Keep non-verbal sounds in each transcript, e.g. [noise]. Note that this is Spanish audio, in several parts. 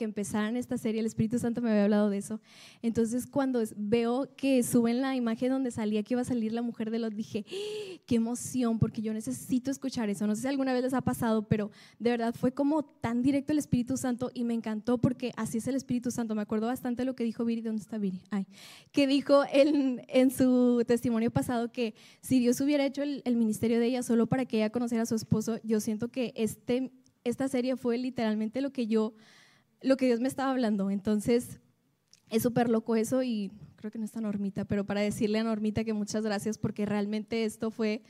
que empezaran esta serie, el Espíritu Santo me había hablado de eso. Entonces cuando veo que suben la imagen donde salía que iba a salir la mujer de Lot, dije, ¡Ah! qué emoción, porque yo necesito escuchar eso. No sé si alguna vez les ha pasado, pero de verdad fue como tan directo el Espíritu Santo y me encantó porque así es el Espíritu Santo. Me acuerdo bastante de lo que dijo Viri, ¿dónde está Viri? Ay, que dijo en, en su testimonio pasado que si Dios hubiera hecho el, el ministerio de ella solo para que ella conociera a su esposo, yo siento que este esta serie fue literalmente lo que yo, lo que Dios me estaba hablando. Entonces, es súper loco eso y creo que no está Normita, pero para decirle a Normita que muchas gracias porque realmente esto fue,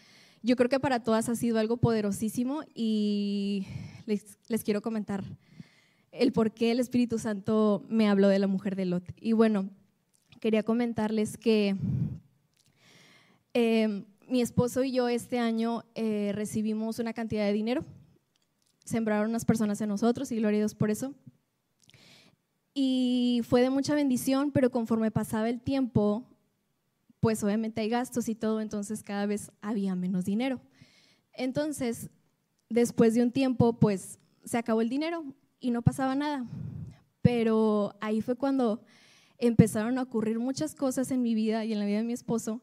yo creo que para todas ha sido algo poderosísimo y les, les quiero comentar el por qué el Espíritu Santo me habló de la mujer de Lot. Y bueno, quería comentarles que eh, mi esposo y yo este año eh, recibimos una cantidad de dinero sembraron unas personas en nosotros y gloria a Dios por eso. Y fue de mucha bendición, pero conforme pasaba el tiempo, pues obviamente hay gastos y todo, entonces cada vez había menos dinero. Entonces, después de un tiempo, pues se acabó el dinero y no pasaba nada. Pero ahí fue cuando empezaron a ocurrir muchas cosas en mi vida y en la vida de mi esposo.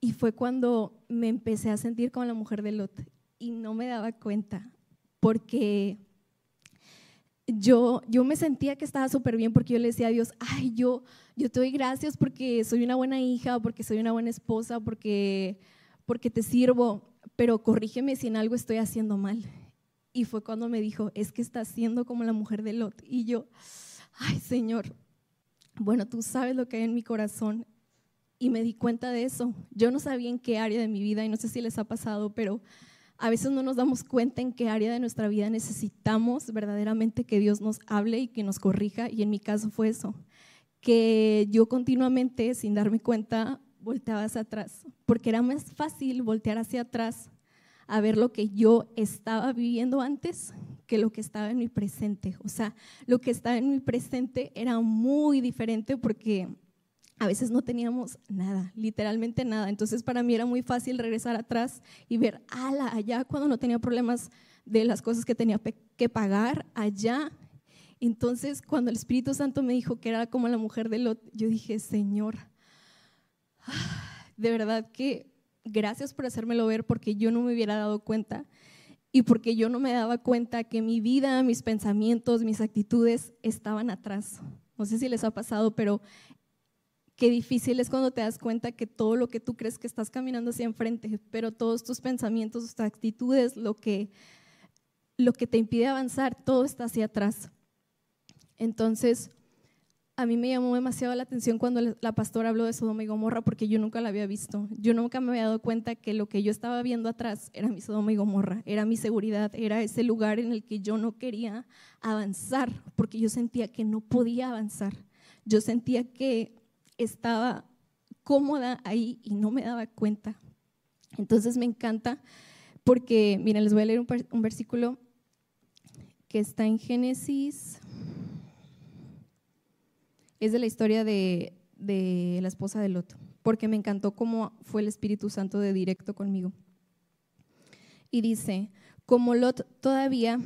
Y fue cuando me empecé a sentir como la mujer de Lot y no me daba cuenta porque yo, yo me sentía que estaba súper bien porque yo le decía a Dios, ay, yo, yo te doy gracias porque soy una buena hija, porque soy una buena esposa, porque, porque te sirvo, pero corrígeme si en algo estoy haciendo mal. Y fue cuando me dijo, es que estás siendo como la mujer de Lot. Y yo, ay Señor, bueno, tú sabes lo que hay en mi corazón. Y me di cuenta de eso. Yo no sabía en qué área de mi vida, y no sé si les ha pasado, pero a veces no nos damos cuenta en qué área de nuestra vida necesitamos verdaderamente que Dios nos hable y que nos corrija. Y en mi caso fue eso, que yo continuamente, sin darme cuenta, volteaba hacia atrás, porque era más fácil voltear hacia atrás a ver lo que yo estaba viviendo antes que lo que estaba en mi presente. O sea, lo que estaba en mi presente era muy diferente porque a veces no teníamos nada, literalmente nada. Entonces para mí era muy fácil regresar atrás y ver, ala, allá cuando no tenía problemas de las cosas que tenía que pagar, allá. Entonces cuando el Espíritu Santo me dijo que era como la mujer de Lot, yo dije, Señor, [sighs] de verdad que gracias por hacérmelo ver porque yo no me hubiera dado cuenta y porque yo no me daba cuenta que mi vida, mis pensamientos, mis actitudes estaban atrás. No sé si les ha pasado, pero Qué difícil es cuando te das cuenta que todo lo que tú crees que estás caminando hacia enfrente, pero todos tus pensamientos, tus actitudes, lo que, lo que te impide avanzar, todo está hacia atrás. Entonces, a mí me llamó demasiado la atención cuando la pastora habló de Sodoma y Gomorra porque yo nunca la había visto. Yo nunca me había dado cuenta que lo que yo estaba viendo atrás era mi Sodoma y Gomorra, era mi seguridad, era ese lugar en el que yo no quería avanzar porque yo sentía que no podía avanzar. Yo sentía que estaba cómoda ahí y no me daba cuenta. Entonces me encanta porque, miren, les voy a leer un, versículo que está en Génesis. Es de la historia de, de la esposa de Lot, porque me encantó cómo fue el Espíritu Santo de directo conmigo. Y dice, como Lot todavía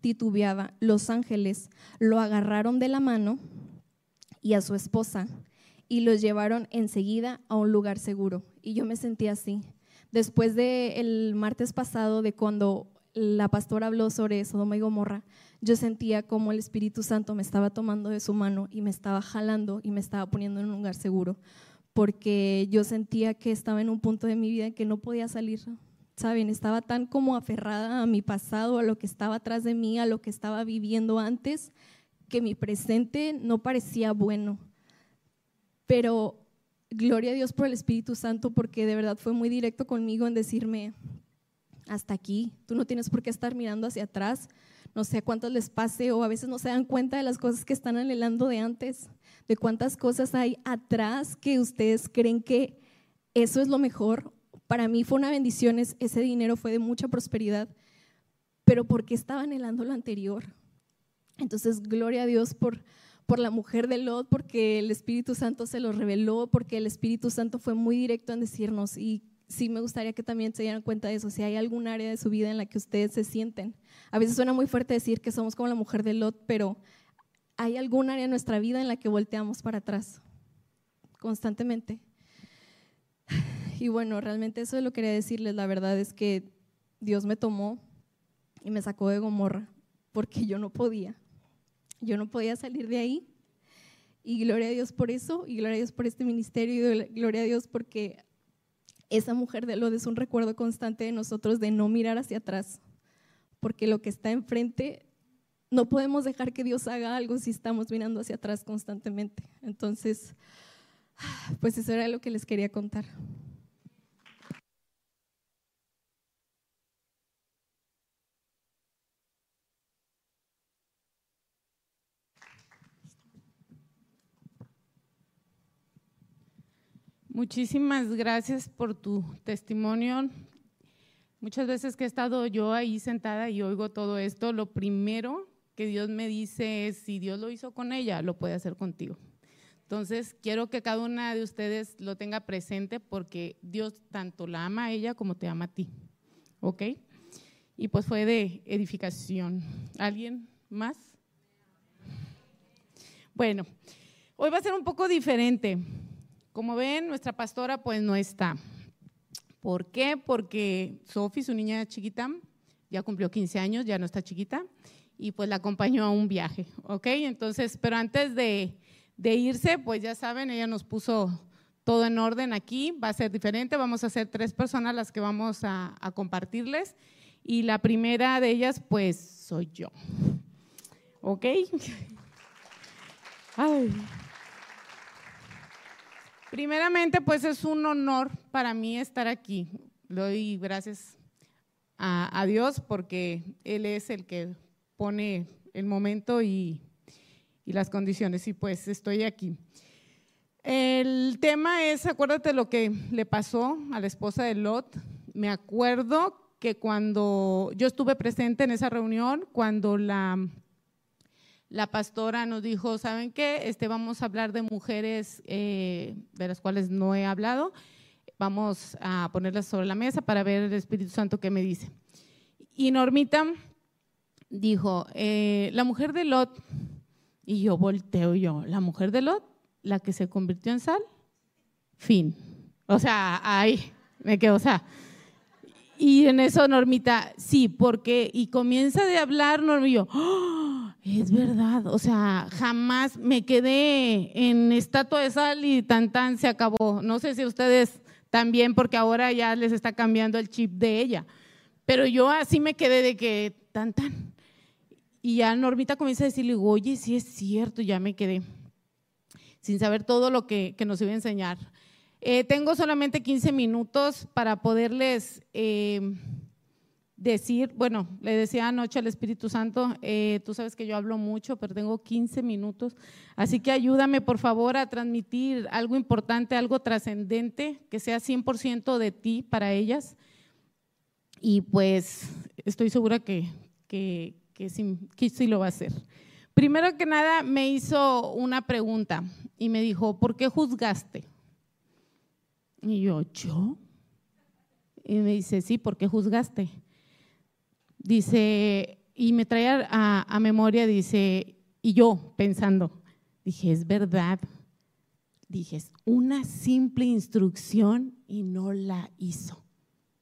titubeaba, los ángeles lo agarraron de la mano y a su esposa y los llevaron enseguida a un lugar seguro. Y yo me sentí así. Después del martes pasado, de cuando la pastora habló sobre Sodoma y Gomorra, yo sentía como el Espíritu Santo me estaba tomando de su mano y me estaba jalando y me estaba poniendo en un lugar seguro, porque yo sentía que estaba en un punto de mi vida en que no podía salir. Saben, estaba tan como aferrada a mi pasado, a lo que estaba atrás de mí, a lo que estaba viviendo antes, que mi presente no parecía bueno. Pero gloria a Dios por el Espíritu Santo porque de verdad fue muy directo conmigo en decirme, hasta aquí, tú no tienes por qué estar mirando hacia atrás, no sé cuántos les pase o a veces no se dan cuenta de las cosas que están anhelando de antes, de cuántas cosas hay atrás que ustedes creen que eso es lo mejor. Para mí fue una bendición, ese dinero fue de mucha prosperidad, pero porque estaba anhelando lo anterior. Entonces, gloria a Dios por, por la mujer de Lot, porque el Espíritu Santo se lo reveló, porque el Espíritu Santo fue muy directo en decirnos, y sí me gustaría que también se dieran cuenta de eso, si hay algún área de su vida en la que ustedes se sienten. A veces suena muy fuerte decir que somos como la mujer de Lot, pero hay algún área de nuestra vida en la que volteamos para atrás constantemente. [sighs] Y bueno, realmente eso es lo que quería decirles. La verdad es que Dios me tomó y me sacó de Gomorra porque yo no podía. Yo no podía salir de ahí. Y gloria a Dios por eso, y gloria a Dios por este ministerio, y gloria a Dios porque esa mujer de Lot es un recuerdo constante de nosotros de no mirar hacia atrás, porque lo que está enfrente, no podemos dejar que Dios haga algo si estamos mirando hacia atrás constantemente. Entonces, pues eso era lo que les quería contar. Muchísimas gracias por tu testimonio. Muchas veces que he estado yo ahí sentada y oigo todo esto, lo primero que Dios me dice es, si Dios lo hizo con ella, lo puede hacer contigo. Entonces, quiero que cada una de ustedes lo tenga presente porque Dios tanto la ama a ella como te ama a ti. ¿Ok? Y pues fue de edificación. ¿Alguien más? Bueno, hoy va a ser un poco diferente. Como ven, nuestra pastora pues no está. ¿Por qué? Porque Sofi, su niña chiquita, ya cumplió 15 años, ya no está chiquita, y pues la acompañó a un viaje, ¿ok? Entonces, pero antes de, irse, pues ya saben, ella nos puso todo en orden aquí, va a ser diferente, vamos a ser tres personas las que vamos a compartirles, y la primera de ellas, pues soy yo, ¿ok? [laughs] Ay. Primeramente, pues es un honor para mí estar aquí. Le doy gracias a, Dios porque Él es el que pone el momento y, las condiciones y pues estoy aquí. El tema es, acuérdate lo que le pasó a la esposa de Lot. Me acuerdo que cuando yo estuve presente en esa reunión, cuando la la pastora nos dijo, ¿saben qué? Este, vamos a hablar de mujeres eh, de las cuales no he hablado. Vamos a ponerlas sobre la mesa para ver el Espíritu Santo qué me dice. Y Normita dijo, eh, la mujer de Lot, y yo volteo yo, la mujer de Lot, la que se convirtió en sal, fin. O sea, ahí me quedo, o sea, y en eso Normita, sí, porque, y comienza de hablar Normita, y yo, ¡Oh! es verdad, o sea, jamás me quedé en estatua de sal y tan tan se acabó. No sé si ustedes también, porque ahora ya les está cambiando el chip de ella, pero yo así me quedé de que tan tan. Y ya Normita comienza a decirle, oye, sí es cierto, ya me quedé, sin saber todo lo que, que nos iba a enseñar. Eh, tengo solamente 15 minutos para poderles eh, decir, bueno, le decía anoche al Espíritu Santo, eh, tú sabes que yo hablo mucho, pero tengo 15 minutos, así que ayúdame por favor a transmitir algo importante, algo trascendente, que sea 100% de ti para ellas. Y pues estoy segura que, que, que, sí, que sí lo va a hacer. Primero que nada me hizo una pregunta y me dijo, ¿por qué juzgaste? Y yo, ¿yo? Y me dice, sí, ¿por qué juzgaste? Dice, y me trae a, memoria, dice, y yo pensando, dije, es verdad. Dije, es una simple instrucción y no la hizo.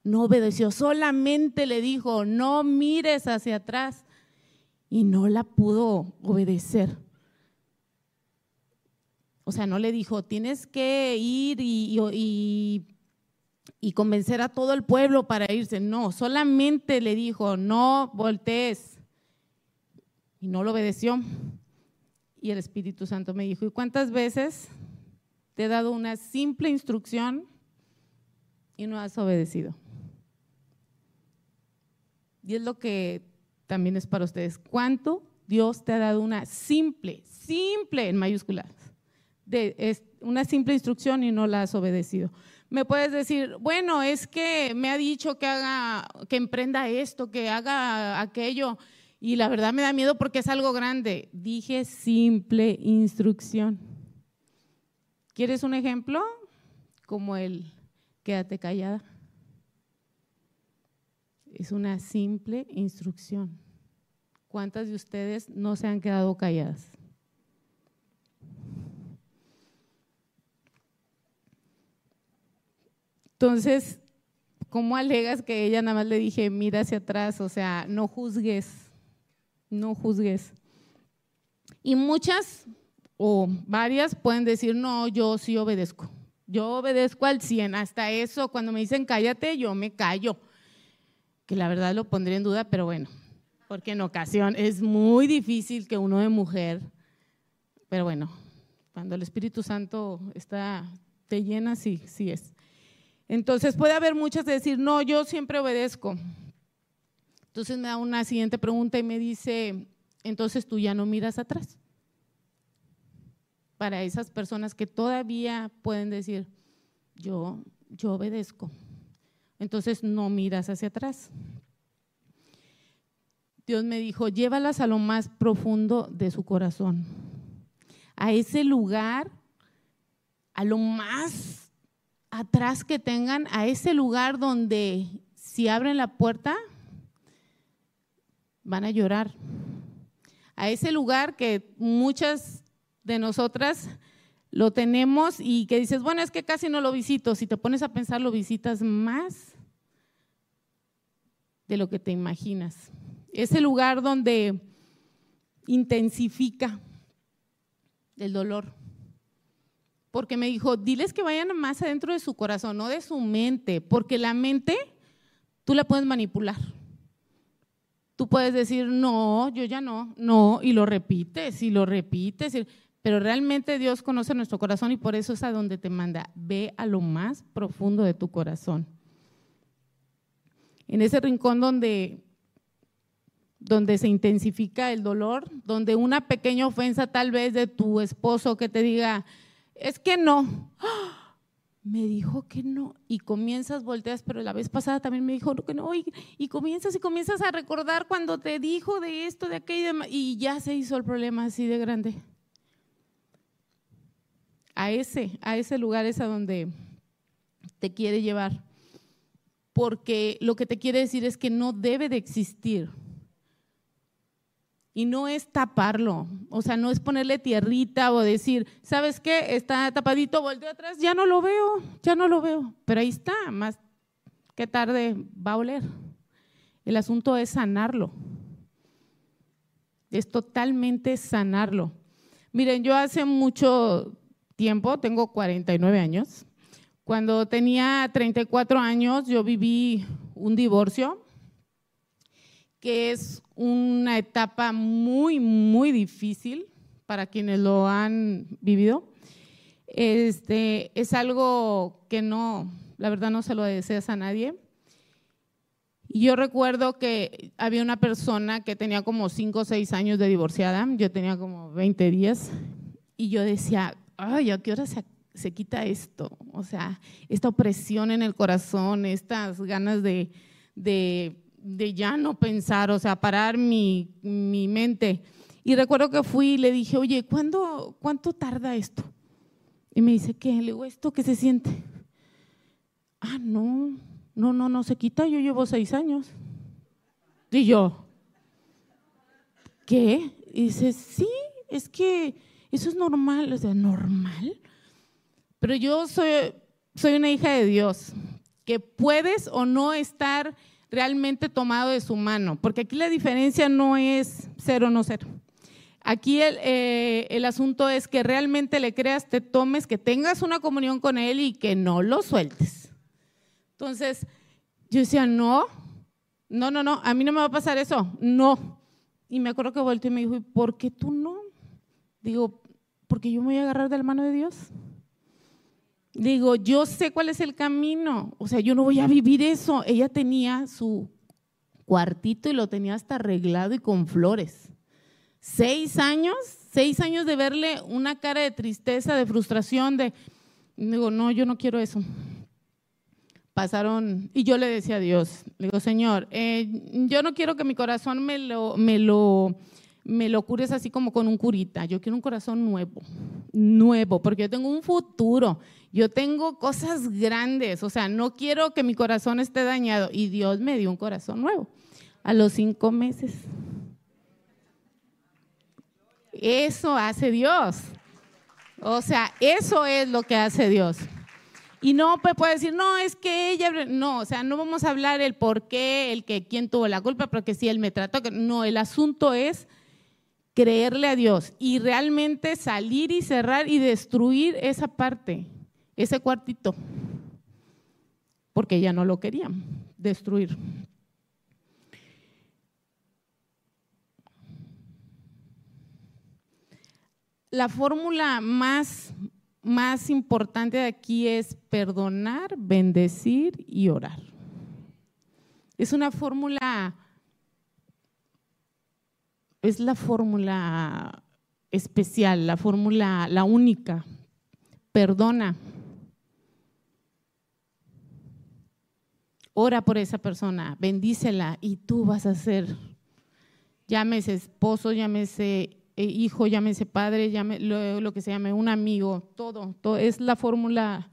No obedeció, solamente le dijo, no mires hacia atrás y no la pudo obedecer. O sea, no le dijo, tienes que ir y, convencer a todo el pueblo para irse. No, solamente le dijo, no voltees. Y no lo obedeció. Y el Espíritu Santo me dijo, ¿y cuántas veces te he dado una simple instrucción y no has obedecido? Y es lo que también es para ustedes. ¿Cuánto Dios te ha dado una simple, simple en mayúsculas de una simple instrucción y no la has obedecido. Me puedes decir, bueno, es que me ha dicho que haga, que emprenda esto, que haga aquello, y la verdad me da miedo porque es algo grande. Dije simple instrucción. ¿Quieres un ejemplo? Como el quédate callada. es una simple instrucción. ¿Cuántas de ustedes no se han quedado calladas? Entonces, ¿cómo alegas que ella nada más le dije, mira hacia atrás? O sea, no juzgues, no juzgues. Y muchas o varias pueden decir, no, yo sí obedezco. Yo obedezco al 100. Hasta eso, cuando me dicen cállate, yo me callo. Que la verdad lo pondría en duda, pero bueno, porque en ocasión es muy difícil que uno de mujer, pero bueno, cuando el Espíritu Santo está, te llena, sí, sí es. Entonces puede haber muchas de decir, no, yo siempre obedezco. Entonces me da una siguiente pregunta y me dice, entonces tú ya no miras atrás. Para esas personas que todavía pueden decir, yo, yo obedezco. Entonces no miras hacia atrás. Dios me dijo, llévalas a lo más profundo de su corazón, a ese lugar, a lo más atrás que tengan a ese lugar donde si abren la puerta van a llorar. A ese lugar que muchas de nosotras lo tenemos y que dices, bueno, es que casi no lo visito. Si te pones a pensar, lo visitas más de lo que te imaginas. Ese lugar donde intensifica el dolor porque me dijo, diles que vayan más adentro de su corazón, no de su mente, porque la mente tú la puedes manipular. Tú puedes decir, no, yo ya no, no, y lo repites, y lo repites, pero realmente Dios conoce nuestro corazón y por eso es a donde te manda. Ve a lo más profundo de tu corazón. En ese rincón donde, donde se intensifica el dolor, donde una pequeña ofensa tal vez de tu esposo que te diga, es que no. [gasps] Me dijo que no. Y comienzas, volteas, pero la vez pasada también me dijo que no. Y, comienzas y comienzas a recordar cuando te dijo de esto, de aquello, y ya se hizo el problema así de grande. A ese, a ese lugar es a donde te quiere llevar. Porque lo que te quiere decir es que no debe de existir y no es taparlo, o sea, no es ponerle tierrita o decir, ¿sabes qué? Está tapadito, volteo atrás, ya no lo veo, ya no lo veo. Pero ahí está, más que tarde va a oler. El asunto es sanarlo. Es totalmente sanarlo. Miren, yo hace mucho tiempo, tengo 49 años, cuando tenía 34 años yo viví un divorcio que es una etapa muy, muy difícil para quienes lo han vivido. Este, es algo que no, la verdad no se lo deseas a nadie. Yo recuerdo que había una persona que tenía como 5 o 6 años de divorciada, yo tenía como 20 días, y yo decía, ay, ¿a qué hora se, se quita esto? O sea, esta opresión en el corazón, estas ganas de de ya no pensar, o sea, parar mi, mente. Y recuerdo que fui y le dije, oye, ¿cuándo, ¿cuánto tarda esto? Y me dice, ¿qué? Le digo, ¿esto qué se siente? Ah, no, no, no, no se quita, yo llevo seis años. Y yo, ¿qué? Y dice, sí, es que eso es normal, o sea, normal. Pero yo soy, soy una hija de Dios, que puedes o no estar realmente tomado de su mano, porque aquí la diferencia no es cero no cero. Aquí el, eh, el, asunto es que realmente le creas, te tomes, que tengas una comunión con Él y que no lo sueltes. Entonces, yo decía, no, no, no, no, a mí no me va a pasar eso, no. Y me acuerdo que volteó y me dijo, ¿y por qué tú no? Digo, porque yo me voy a agarrar de la mano de Dios. Digo, yo sé cuál es el camino, o sea, yo no voy a vivir eso. Ella tenía su cuartito y lo tenía hasta arreglado y con flores. Seis años, seis años de verle una cara de tristeza, de frustración, de, digo, no, yo no quiero eso. Pasaron, y yo le decía a Dios, le digo, Señor, eh, yo no quiero que mi corazón me lo, me lo, me lo cures así como con un curita, yo quiero un corazón nuevo. nuevo, porque yo tengo un futuro, yo tengo cosas grandes, o sea, no quiero que mi corazón esté dañado. Y Dios me dio un corazón nuevo a los cinco meses. Eso hace Dios. O sea, eso es lo que hace Dios. Y no puede decir, no, es que ella, no, o sea, no vamos a hablar el por qué, el que quién tuvo la culpa, porque si él me trató, no, el asunto es creerle a Dios y realmente salir y cerrar y destruir esa parte, ese cuartito, porque ya no lo querían destruir. La fórmula más, más importante de aquí es perdonar, bendecir y orar. Es una fórmula es la fórmula especial, la fórmula, la única. Perdona. Ora por esa persona, bendícela y tú vas a ser, llámese esposo, llámese eh, hijo, llámese padre, llame, lo, que se llame, un amigo, todo, todo es la fórmula,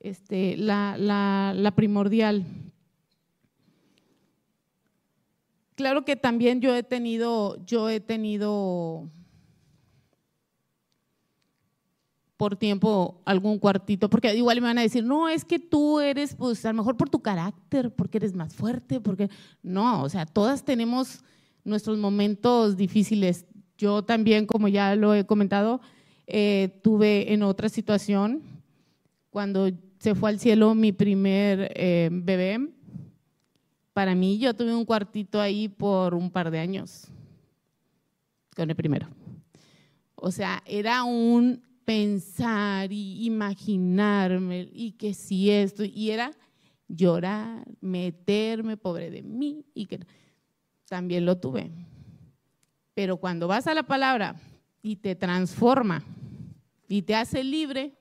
este, la, la, la primordial. Claro que también yo he tenido, yo he tenido por tiempo algún cuartito, porque igual me van a decir, no, es que tú eres, pues a lo mejor por tu carácter, porque eres más fuerte, porque no, o sea, todas tenemos nuestros momentos difíciles. Yo también, como ya lo he comentado, eh, tuve en otra situación, cuando se fue al cielo mi primer eh, bebé, para mí, yo tuve un cuartito ahí por un par de años, con el primero. O sea, era un pensar y imaginarme y que si esto, y era llorar, meterme, pobre de mí, y que también lo tuve. Pero cuando vas a la palabra y te transforma y te hace libre,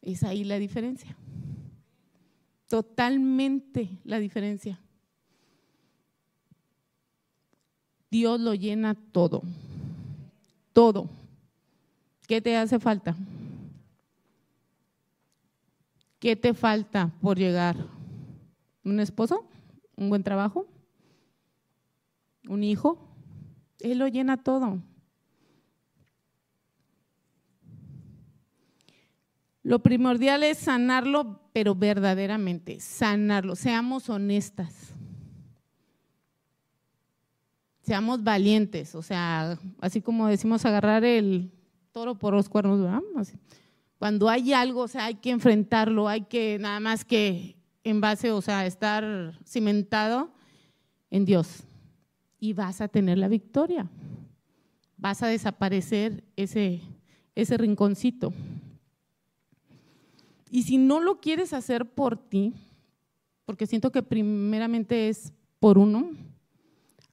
es ahí la diferencia totalmente la diferencia. Dios lo llena todo, todo. ¿Qué te hace falta? ¿Qué te falta por llegar? ¿Un esposo? ¿Un buen trabajo? ¿Un hijo? Él lo llena todo. Lo primordial es sanarlo, pero verdaderamente, sanarlo. Seamos honestas. Seamos valientes, o sea, así como decimos agarrar el toro por los cuernos, ¿verdad? Cuando hay algo, o sea, hay que enfrentarlo, hay que nada más que en base, o sea, estar cimentado en Dios. Y vas a tener la victoria. Vas a desaparecer ese, ese rinconcito. Y si no lo quieres hacer por ti, porque siento que primeramente es por uno,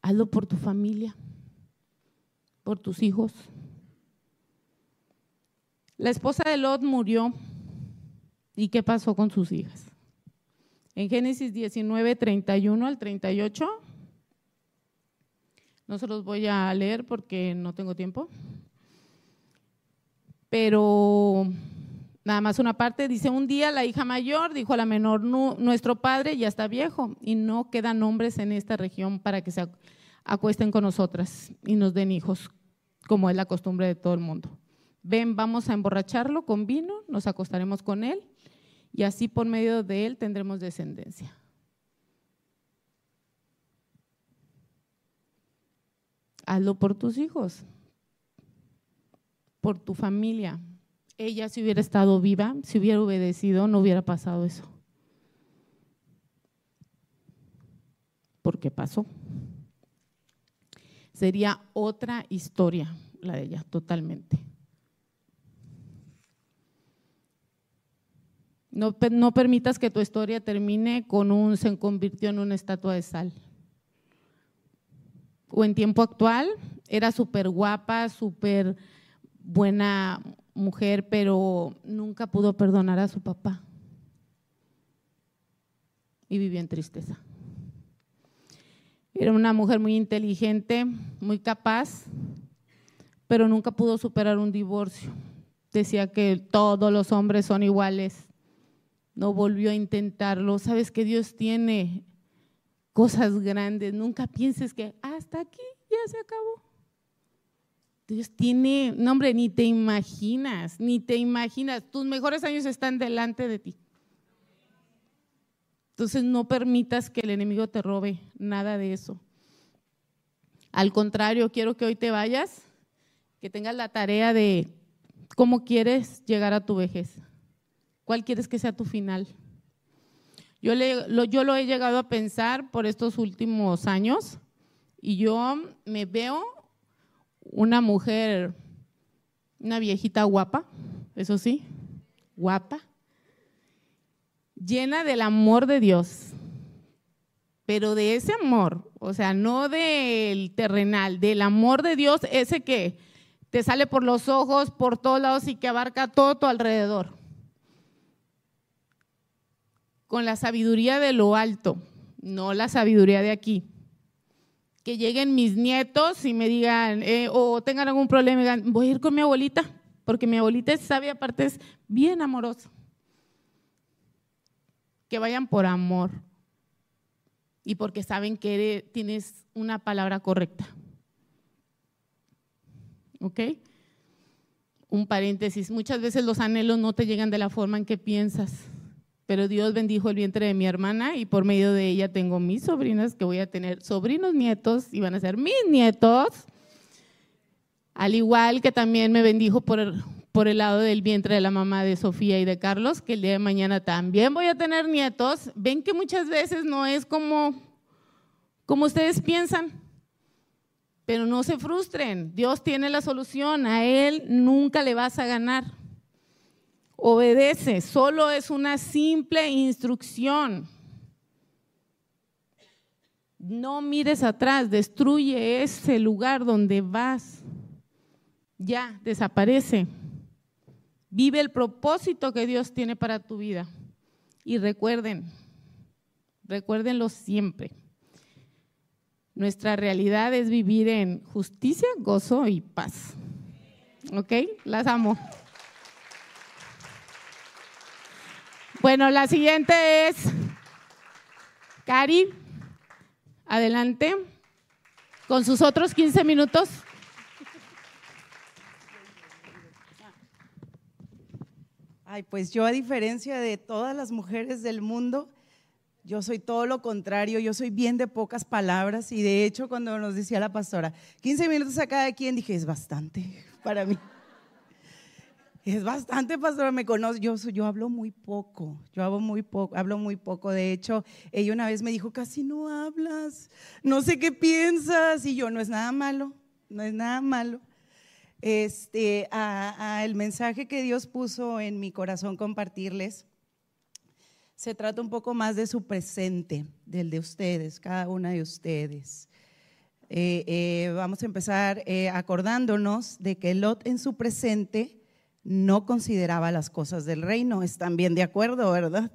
hazlo por tu familia, por tus hijos. La esposa de Lot murió. ¿Y qué pasó con sus hijas? En Génesis 19, 31 al 38, no se los voy a leer porque no tengo tiempo, pero Nada más una parte, dice, un día la hija mayor dijo a la menor, nuestro padre ya está viejo y no quedan hombres en esta región para que se acuesten con nosotras y nos den hijos, como es la costumbre de todo el mundo. Ven, vamos a emborracharlo con vino, nos acostaremos con él y así por medio de él tendremos descendencia. Hazlo por tus hijos, por tu familia, ella si hubiera estado viva, si hubiera obedecido, no hubiera pasado eso. Porque pasó. Sería otra historia la de ella, totalmente. No, permitas que tu historia termine con un se convirtió en una estatua de sal. O en tiempo actual, era súper guapa, súper buena mujer, pero nunca pudo perdonar a su papá. Y vivió en tristeza. Era una mujer muy inteligente, muy capaz, pero nunca pudo superar un divorcio. decía que todos los hombres son iguales. No volvió a intentarlo. Sabes que Dios tiene cosas grandes. Nunca pienses que hasta aquí ya se acabó. Dios tiene, no hombre, ni te imaginas, ni te imaginas. Tus mejores años están delante de ti. Entonces no permitas que el enemigo te robe nada de eso. Al contrario, quiero que hoy te vayas, que tengas la tarea de cómo quieres llegar a tu vejez. ¿Cuál quieres que sea tu final? Yo, lo, yo lo he llegado a pensar por estos últimos años y yo me veo una mujer, una viejita guapa, eso sí, guapa, llena del amor de Dios, pero de ese amor, o sea, no del terrenal, del amor de Dios, ese que te sale por los ojos, por todos lados y que abarca todo tu alrededor con la sabiduría de lo alto, no la sabiduría de aquí. Que lleguen mis nietos y me digan, eh, o tengan algún problema y digan, voy a ir con mi abuelita, porque mi abuelita es sabia, aparte es bien amorosa. Que vayan por amor y porque saben que tienes una palabra correcta. ¿Ok? Un paréntesis, muchas veces los anhelos no te llegan de la forma en que piensas pero Dios bendijo el vientre de mi hermana y por medio de ella tengo mis sobrinas que voy a tener sobrinos nietos y van a ser mis nietos. Al igual que también me bendijo por el, por el lado del vientre de la mamá de Sofía y de Carlos, que el día de mañana también voy a tener nietos. Ven que muchas veces no es como, como ustedes piensan, pero no se frustren. Dios tiene la solución, a Él nunca le vas a ganar obedece, solo es una simple instrucción. No mires atrás, destruye ese lugar donde vas. Ya, desaparece. Vive el propósito que Dios tiene para tu vida. Y recuerden, recuérdenlo siempre. Nuestra realidad es vivir en justicia, gozo y paz. ¿Ok? Las amo. Bueno, la siguiente es Cari. Adelante. Con sus otros 15 minutos. Ay, pues yo a diferencia de todas las mujeres del mundo, yo soy todo lo contrario, yo soy bien de pocas palabras y de hecho cuando nos decía la pastora, 15 minutos a cada quien, dije, es bastante para mí. Es bastante, pastora, me conoce. Yo, yo hablo muy poco, yo hablo muy poco, hablo muy poco. De hecho, ella una vez me dijo, casi no hablas, no sé qué piensas. Y yo, no es nada malo, no es nada malo. Este, el mensaje que Dios puso en mi corazón compartirles, se trata un poco más de su presente, del de ustedes, cada una de ustedes. Eh, eh, vamos a empezar eh, acordándonos de que Lot en su presente no consideraba las cosas del reino. Están bien de acuerdo, ¿verdad?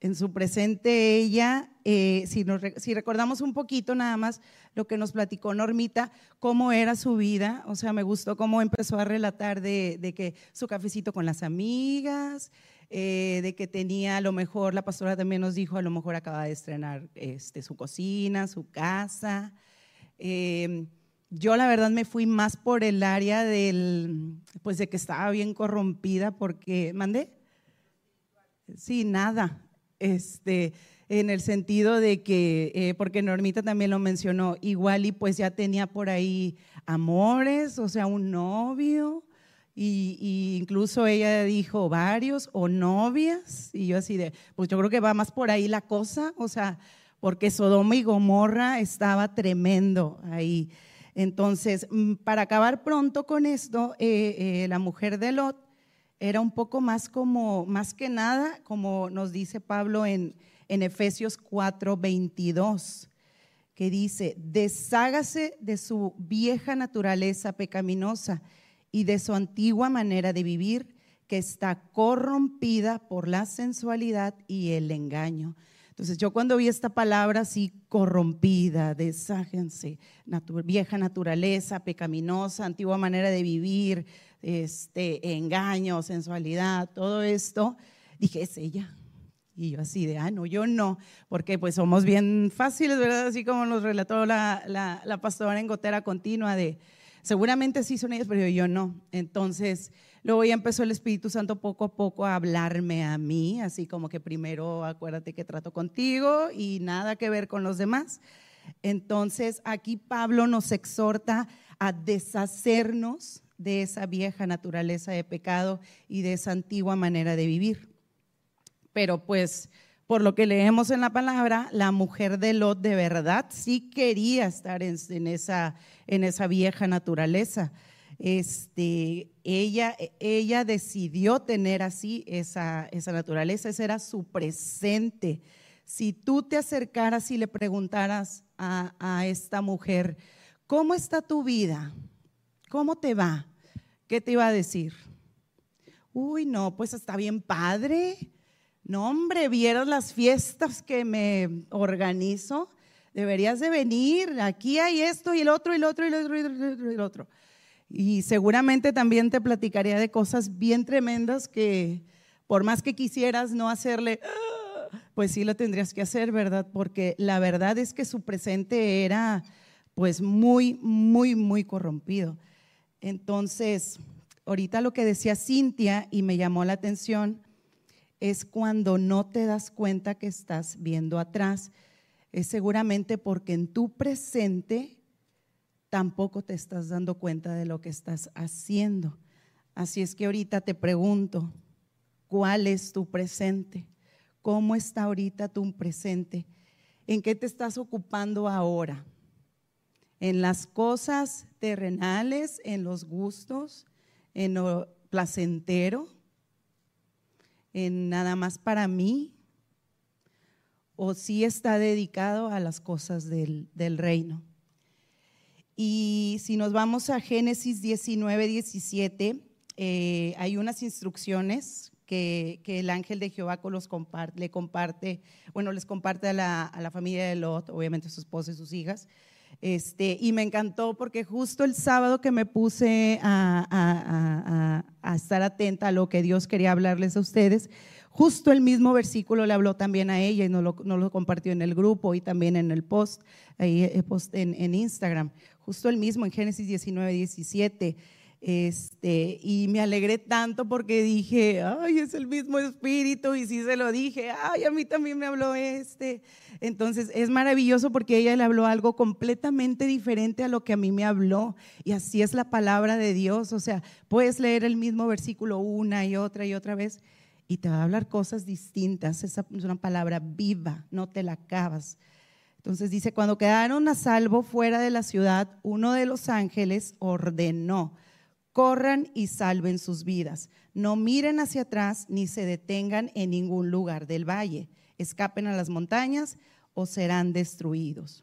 En su presente ella, eh, si, recordamos un poquito nada más lo que nos platicó Normita, cómo era su vida, o sea, me gustó cómo empezó a relatar de, que su cafecito con las amigas, eh, de que tenía a lo mejor, la pastora también nos dijo, a lo mejor acaba de estrenar este, su cocina, su casa. Eh, yo la verdad me fui más por el área del, pues de que estaba bien corrompida porque, ¿mandé? Sí, nada. Este, en el sentido de que, eh, porque Normita también lo mencionó, igual y pues ya tenía por ahí amores, o sea, un novio, y, incluso ella dijo varios o novias, y yo así de, pues yo creo que va más por ahí la cosa, o sea, porque Sodoma y Gomorra estaba tremendo ahí. Entonces, mm, para acabar pronto con esto, eh, eh, la mujer de Lot era un poco más como, más que nada, como nos dice Pablo en, Efesios 4, 22, que dice, deshágase de su vieja naturaleza pecaminosa y de su antigua manera de vivir que está corrompida por la sensualidad y el engaño. Entonces yo cuando vi esta palabra así corrompida, desájense, vieja naturaleza, pecaminosa, antigua manera de vivir, este, engaño, sensualidad, todo esto, dije, es ella. Y yo así de, ah, no, yo no, porque pues somos bien fáciles, ¿verdad? Así como nos relató la, la, la pastora en gotera continua de, seguramente sí son ellos, pero yo no. Entonces, luego ya empezó el Espíritu Santo poco a poco a hablarme a mí, así como que primero acuérdate que trato contigo y nada que ver con los demás. Entonces, aquí Pablo nos exhorta a deshacernos de esa vieja naturaleza de pecado y de esa antigua manera de vivir. Pero pues, por lo que leemos en la palabra, la mujer de Lot de verdad sí quería estar en, esa, en esa vieja naturaleza. Este, ella, ella decidió tener así esa, esa naturaleza, ese era su presente. Si tú te acercaras y le preguntaras a, a esta mujer, ¿cómo está tu vida? ¿Cómo te va? ¿Qué te iba a decir? Uy, no, pues está bien padre. No, hombre, vieras las fiestas que me organizo. Deberías de venir. Aquí hay esto y el otro y el otro y el otro y el otro. Y seguramente también te platicaría de cosas bien tremendas que por más que quisieras no hacerle, pues sí lo tendrías que hacer, ¿verdad? Porque la verdad es que su presente era pues muy, muy, muy corrompido. Entonces, ahorita lo que decía Cintia y me llamó la atención es cuando no te das cuenta que estás viendo atrás. Es seguramente porque en tu presente tampoco te estás dando cuenta de lo que estás haciendo. Así es que ahorita te pregunto, ¿cuál es tu presente? ¿Cómo está ahorita tu presente? ¿En qué te estás ocupando ahora? en las cosas terrenales, en los gustos, en lo placentero, en nada más para mí, o si está dedicado a las cosas del, reino. Y si nos vamos a Génesis 19, 17, eh, hay unas instrucciones que, el ángel de Jehová le comparte, bueno, les comparte a la, a la familia de Lot, obviamente su esposa y sus hijas, este, y me encantó porque justo el sábado que me puse a, estar atenta a lo que Dios quería hablarles a ustedes, justo el mismo versículo le habló también a ella y nos lo, lo compartió en el grupo y también en el post, ahí, eh, en, en Instagram. Justo el mismo en Génesis 19, 17. Este, y me alegré tanto porque dije, ay, es el mismo espíritu, y sí se lo dije, ay, a mí también me habló este. Entonces es maravilloso porque ella le habló algo completamente diferente a lo que a mí me habló, y así es la palabra de Dios. O sea, puedes leer el mismo versículo una y otra y otra vez, y te va a hablar cosas distintas. Esa es una palabra viva, no te la acabas. Entonces dice, cuando quedaron a salvo fuera de la ciudad, uno de los ángeles ordenó corran y salven sus vidas. No miren hacia atrás ni se detengan en ningún lugar del valle. Escapen a las montañas o serán destruidos.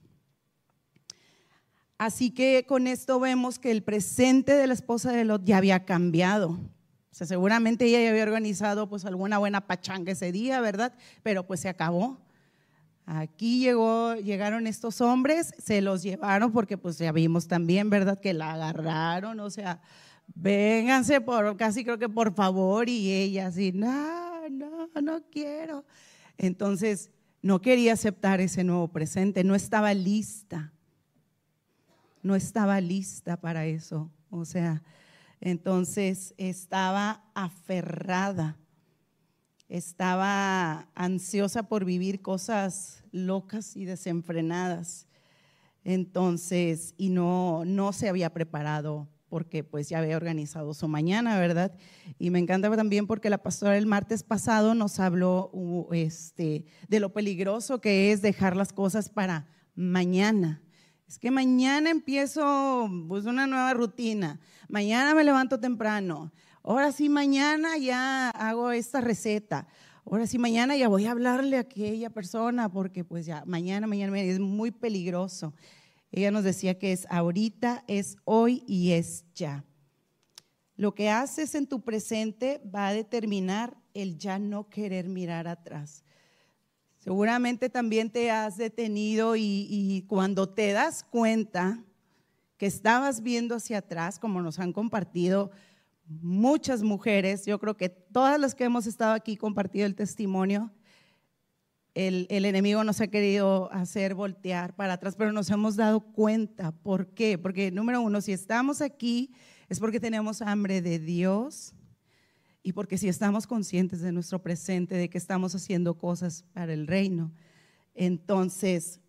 Así que con esto vemos que el presente de la esposa de Lot ya había cambiado. O sea, seguramente ella ya había organizado pues alguna buena pachanga ese día, ¿verdad? Pero pues se acabó. Aquí llegó, llegaron estos hombres, se los llevaron porque pues ya vimos también, ¿verdad? Que la agarraron, o sea, vénganse por, casi creo que por favor, y ella así, no, no, no quiero. Entonces, no quería aceptar ese nuevo presente, no estaba lista, no estaba lista para eso. O sea, entonces estaba aferrada, estaba ansiosa por vivir cosas locas y desenfrenadas. Entonces, y no, no se había preparado porque pues ya había organizado su mañana, ¿verdad? Y me encanta también porque la pastora el martes pasado nos habló este, de lo peligroso que es dejar las cosas para mañana. Es que mañana empiezo pues, una nueva rutina, mañana me levanto temprano, ahora sí mañana ya hago esta receta, ahora sí mañana ya voy a hablarle a aquella persona porque pues ya mañana, mañana es muy peligroso. Ella nos decía que es ahorita, es hoy y es ya. Lo que haces en tu presente va a determinar el ya no querer mirar atrás. Seguramente también te has detenido y, cuando te das cuenta que estabas viendo hacia atrás, como nos han compartido muchas mujeres, yo creo que todas las que hemos estado aquí compartido el testimonio, el, enemigo nos ha querido hacer voltear para atrás, pero nos hemos dado cuenta. ¿Por qué? Porque número uno, si estamos aquí es porque tenemos hambre de Dios y porque si estamos conscientes de nuestro presente, de que estamos haciendo cosas para el reino. Entonces,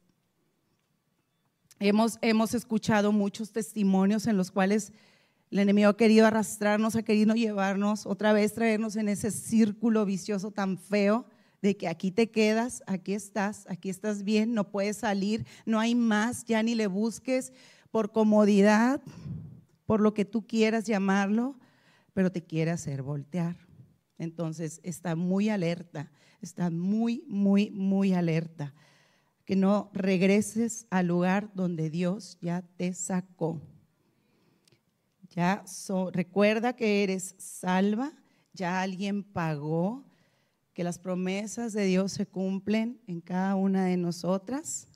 hemos, hemos escuchado muchos testimonios en los cuales el enemigo ha querido arrastrarnos, ha querido llevarnos, otra vez traernos en ese círculo vicioso tan feo de que aquí te quedas, aquí estás, aquí estás bien, no puedes salir, no hay más, ya ni le busques por comodidad, por lo que tú quieras llamarlo, pero te quiere hacer voltear. Entonces está muy alerta, está muy, muy, muy alerta. Que no regreses al lugar donde Dios ya te sacó. Ya recuerda que eres salva, ya alguien pagó que las promesas de Dios se cumplen en cada una de nosotras.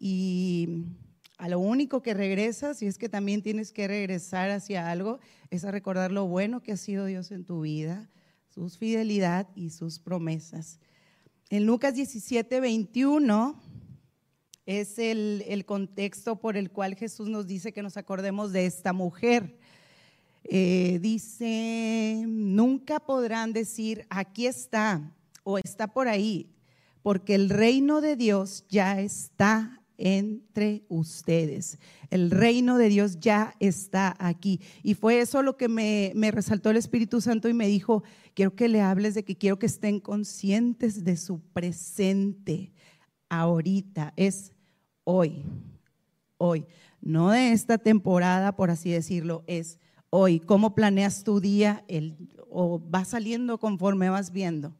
Y a lo único que regresas, y es que también tienes que regresar hacia algo, es a recordar lo bueno que ha sido Dios en tu vida, su fidelidad y sus promesas. En Lucas 17, 21 es el, contexto por el cual Jesús nos dice que nos acordemos de esta mujer. Eh, dice, nunca podrán decir, aquí está o está por ahí, porque el reino de Dios ya está entre ustedes. El reino de Dios ya está aquí. Y fue eso lo que me, me, resaltó el Espíritu Santo y me dijo, quiero que le hables de que quiero que estén conscientes de su presente. Ahorita es hoy, hoy. No de esta temporada, por así decirlo, es hoy? ¿Cómo planeas tu día? El, ¿O va saliendo conforme vas viendo?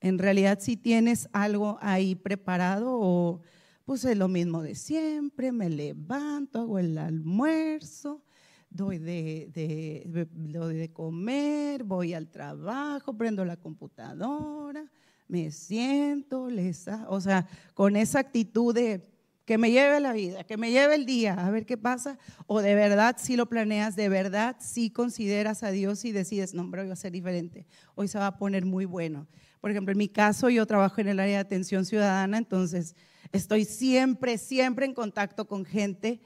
En realidad, si tienes algo ahí preparado o pues es lo mismo de siempre, me levanto, hago el almuerzo, doy de comer, voy al trabajo, prendo la computadora, me siento, les, o sea, con esa actitud de que me lleve la vida, que me lleve el día, a ver qué pasa, o de verdad si lo planeas, de verdad si consideras a Dios y decides, no, hombre, hoy va a ser diferente, hoy se va a poner muy bueno. Por ejemplo, en mi caso yo trabajo en el área de atención ciudadana, entonces estoy siempre, siempre en contacto con gente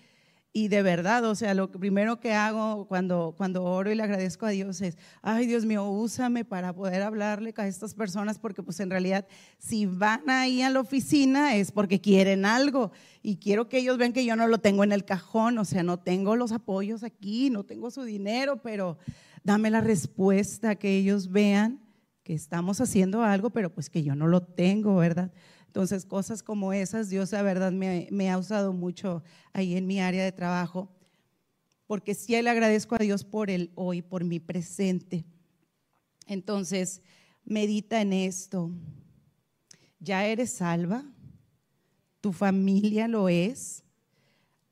y de verdad, o sea, lo primero que hago cuando, cuando oro y le agradezco a Dios es, ay Dios mío, úsame para poder hablarle a estas personas, porque pues en realidad si van ahí a la oficina es porque quieren algo y quiero que ellos vean que yo no lo tengo en el cajón, o sea, no tengo los apoyos aquí, no tengo su dinero, pero dame la respuesta, que ellos vean que estamos haciendo algo, pero pues que yo no lo tengo, ¿verdad? Entonces, cosas como esas, Dios la verdad me, ha usado mucho ahí en mi área de trabajo, porque sí le agradezco a Dios por el hoy, por mi presente. Entonces, medita en esto. Ya eres salva, tu familia lo es.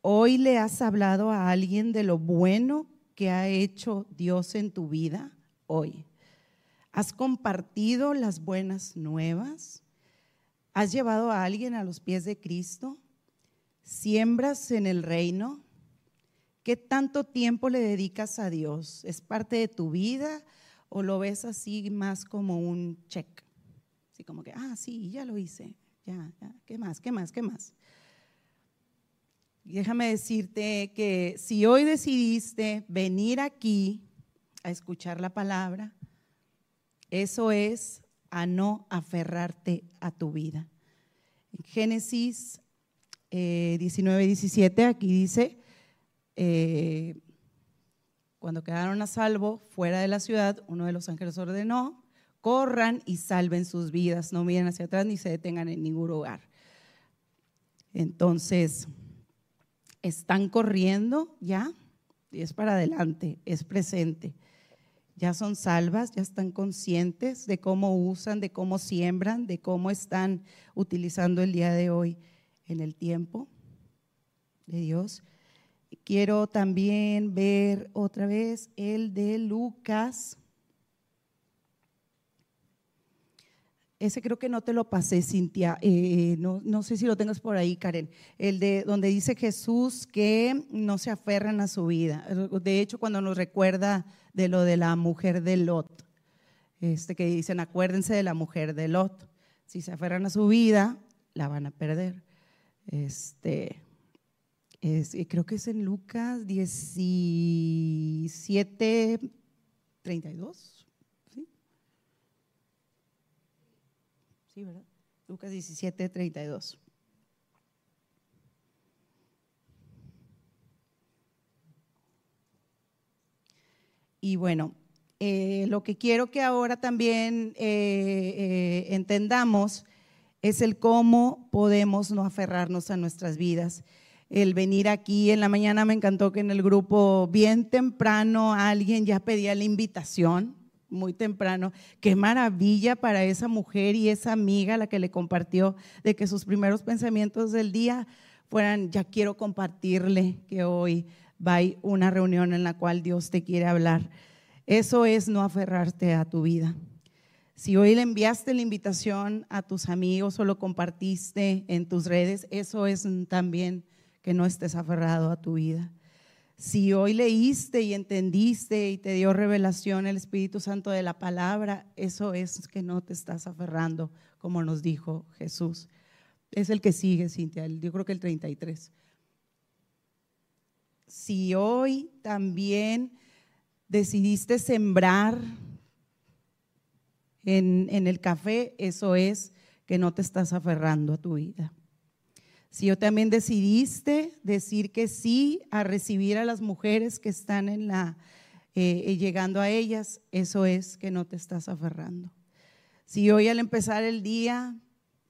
Hoy le has hablado a alguien de lo bueno que ha hecho Dios en tu vida hoy. ¿Has compartido las buenas nuevas? ¿Has llevado a alguien a los pies de Cristo? ¿Siembras en el reino? ¿Qué tanto tiempo le dedicas a Dios? ¿Es parte de tu vida o lo ves así más como un check? Así como que, ah, sí, ya lo hice. Ya, ya, ¿qué más? ¿Qué más? ¿Qué más? déjame decirte que si hoy decidiste venir aquí a escuchar la palabra, eso es a no aferrarte a tu vida. En Génesis 19, eh, 17, aquí dice, eh, cuando quedaron a salvo fuera de la ciudad, uno de los ángeles ordenó, corran y salven sus vidas, no miren hacia atrás ni se detengan en ningún lugar. Entonces, están corriendo ya, y es para adelante, es presente ya son salvas, ya están conscientes de cómo usan, de cómo siembran, de cómo están utilizando el día de hoy en el tiempo de Dios. Quiero también ver otra vez el de Lucas. ese creo que no te lo pasé, Cintia, eh, no, no, sé si lo tengas por ahí, Karen, el de donde dice Jesús que no se aferran a su vida. De hecho, cuando nos recuerda de lo de la mujer de Lot, este, que dicen, acuérdense de la mujer de Lot. Si se aferran a su vida, la van a perder. Este, creo que es en Lucas 17, 32. ¿Sí? Sí, ¿verdad? Lucas 17, 32. Y bueno, eh, lo que quiero que ahora también eh, eh, entendamos es el cómo podemos no aferrarnos a nuestras vidas. El venir aquí en la mañana me encantó que en el grupo bien temprano alguien ya pedía la invitación, muy temprano. Qué maravilla para esa mujer y esa amiga la que le compartió de que sus primeros pensamientos del día fueran, ya quiero compartirle que hoy va a una reunión en la cual Dios te quiere hablar. Eso es no aferrarte a tu vida. Si hoy le enviaste la invitación a tus amigos o lo compartiste en tus redes, eso es también que no estés aferrado a tu vida. Si hoy leíste y entendiste y te dio revelación el Espíritu Santo de la palabra, eso es que no te estás aferrando, como nos dijo Jesús. Es el que sigue, Cintia, yo creo que el 33. Si hoy también decidiste sembrar en, el café, eso es que no te estás aferrando a tu vida. Si yo también decidiste decir que sí a recibir a las mujeres que están en la, eh, eh, llegando a ellas, eso es que no te estás aferrando. Si hoy al empezar el día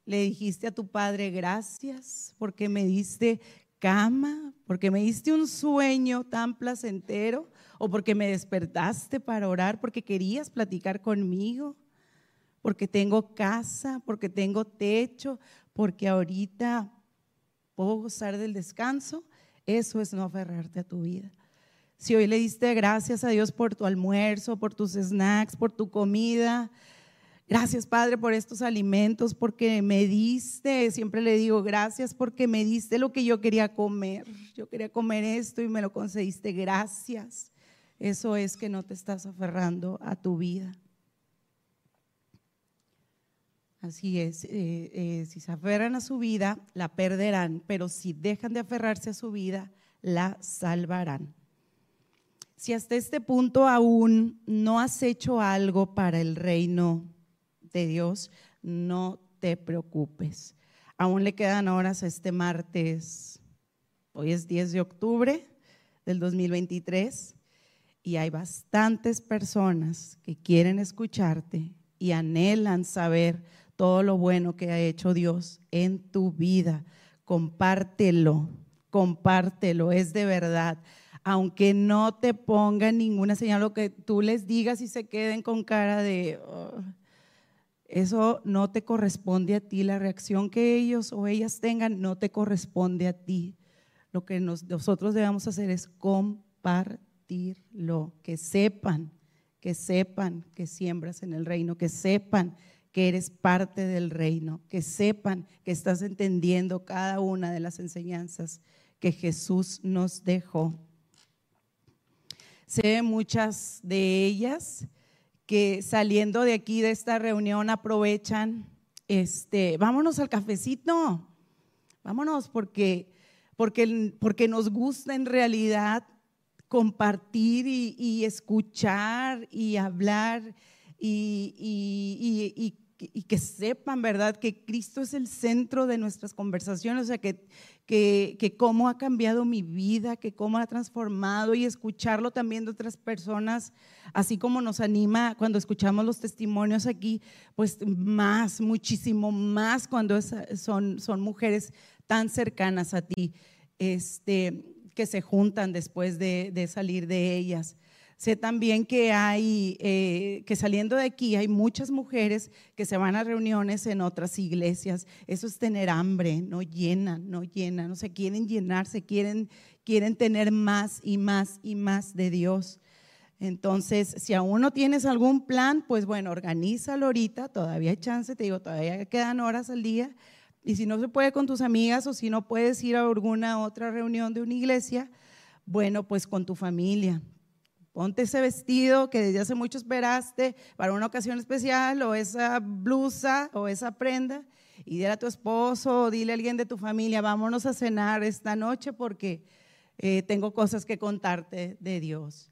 le dijiste a tu padre gracias porque me diste cama, porque me diste un sueño tan placentero, o porque me despertaste para orar, porque querías platicar conmigo, porque tengo casa, porque tengo techo, porque ahorita puedo gozar del descanso, eso es no aferrarte a tu vida. Si hoy le diste gracias a Dios por tu almuerzo, por tus snacks, por tu comida, Gracias, Padre, por estos alimentos, porque me diste, siempre le digo, gracias porque me diste lo que yo quería comer. Yo quería comer esto y me lo concediste. Gracias. Eso es que no te estás aferrando a tu vida. Así es, eh, eh, si se aferran a su vida, la perderán, pero si dejan de aferrarse a su vida, la salvarán. Si hasta este punto aún no has hecho algo para el reino de Dios, no te preocupes. Aún le quedan horas a este martes. Hoy es 10 de octubre del 2023 y hay bastantes personas que quieren escucharte y anhelan saber todo lo bueno que ha hecho Dios en tu vida. Compártelo, compártelo, es de verdad. Aunque no te pongan ninguna señal, lo que tú les digas y se queden con cara de, oh, eso no te corresponde a ti. La reacción que ellos o ellas tengan no te corresponde a ti. Lo que nosotros debemos hacer es compartirlo, que sepan, que sepan que siembras en el reino, que sepan que eres parte del reino, que sepan que estás entendiendo cada una de las enseñanzas que Jesús nos dejó. Sé muchas de ellas que saliendo de aquí, de esta reunión, aprovechan, este, vámonos al cafecito, vámonos porque, porque, porque nos gusta en realidad compartir y, escuchar y hablar y, y, y, que sepan, ¿verdad?, que Cristo es el centro de nuestras conversaciones, o sea, que, que, cómo ha cambiado mi vida, que cómo ha transformado y escucharlo también de otras personas, así como nos anima cuando escuchamos los testimonios aquí, pues más, muchísimo más cuando son, mujeres tan cercanas a ti, este, que se juntan después de, de salir de ellas. Sé también que hay, eh, que saliendo de aquí hay muchas mujeres que se van a reuniones en otras iglesias. Eso es tener hambre, no llenan, no llenan, no se quieren llenarse, quieren, quieren tener más y más y más de Dios. Entonces, si aún no tienes algún plan, pues bueno, organízalo ahorita, todavía hay chance, te digo, todavía quedan horas al día. Y si no se puede con tus amigas o si no puedes ir a alguna otra reunión de una iglesia, bueno, pues con tu familia. Ponte ese vestido que desde hace mucho esperaste para una ocasión especial o esa blusa o esa prenda y dile a tu esposo o dile a alguien de tu familia, vámonos a cenar esta noche porque eh, tengo cosas que contarte de Dios.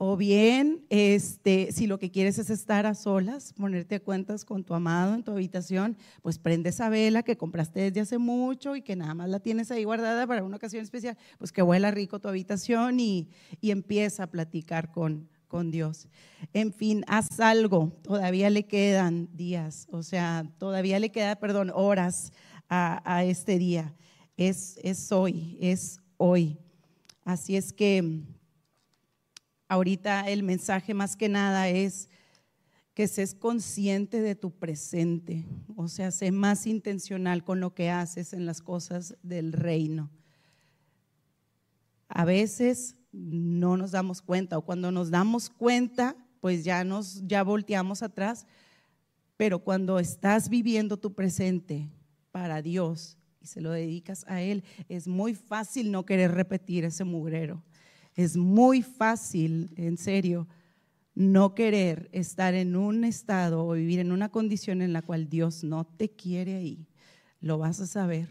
O bien, este, si lo que quieres es estar a solas, ponerte a cuentas con tu amado en tu habitación, pues prende esa vela que compraste desde hace mucho y que nada más la tienes ahí guardada para una ocasión especial, pues que huela rico tu habitación y, empieza a platicar con, con Dios. En fin, haz algo, todavía le quedan días, o sea, todavía le queda, perdón, horas a, a este día. Es, es hoy, es hoy. Así es que ahorita el mensaje más que nada es que seas consciente de tu presente, o sea, sé más intencional con lo que haces en las cosas del reino. A veces no nos damos cuenta o cuando nos damos cuenta, pues ya nos ya volteamos atrás, pero cuando estás viviendo tu presente para Dios y se lo dedicas a él, es muy fácil no querer repetir ese mugrero. Es muy fácil, en serio, no querer estar en un estado o vivir en una condición en la cual Dios no te quiere ahí. Lo vas a saber.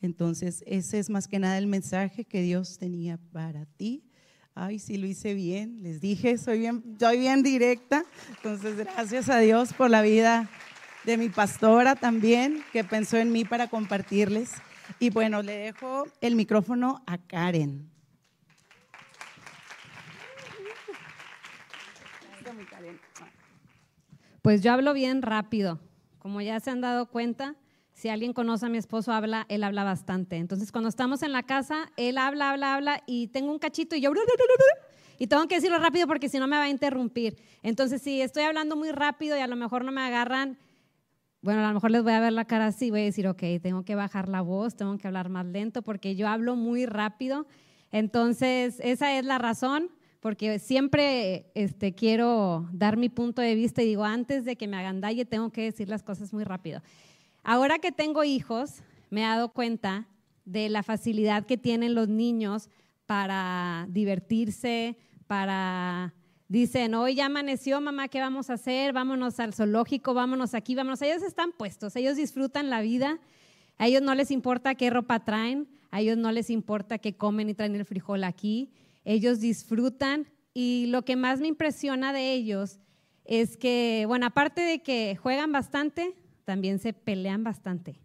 Entonces, ese es más que nada el mensaje que Dios tenía para ti. Ay, sí lo hice bien. Les dije, soy bien, soy bien directa. Entonces, gracias a Dios por la vida de mi pastora también, que pensó en mí para compartirles. Y bueno, le dejo el micrófono a Karen. Pues yo hablo bien rápido. Como ya se han dado cuenta, si alguien conoce a mi esposo, habla, él habla bastante. Entonces, cuando estamos en la casa, él habla, habla, habla y tengo un cachito y yo... Y tengo que decirlo rápido porque si no me va a interrumpir. Entonces, si estoy hablando muy rápido y a lo mejor no me agarran, bueno, a lo mejor les voy a ver la cara así, voy a decir, ok, tengo que bajar la voz, tengo que hablar más lento porque yo hablo muy rápido. Entonces, esa es la razón porque siempre este, quiero dar mi punto de vista y digo, antes de que me agandalle, tengo que decir las cosas muy rápido. Ahora que tengo hijos, me he dado cuenta de la facilidad que tienen los niños para divertirse, para... Dicen, hoy ya amaneció, mamá, ¿qué vamos a hacer? Vámonos al zoológico, vámonos aquí, vámonos. Ellos están puestos, ellos disfrutan la vida, a ellos no les importa qué ropa traen, a ellos no les importa qué comen y traen el frijol aquí ellos disfrutan y lo que más me impresiona de ellos es que, bueno, aparte de que juegan bastante, también se pelean bastante.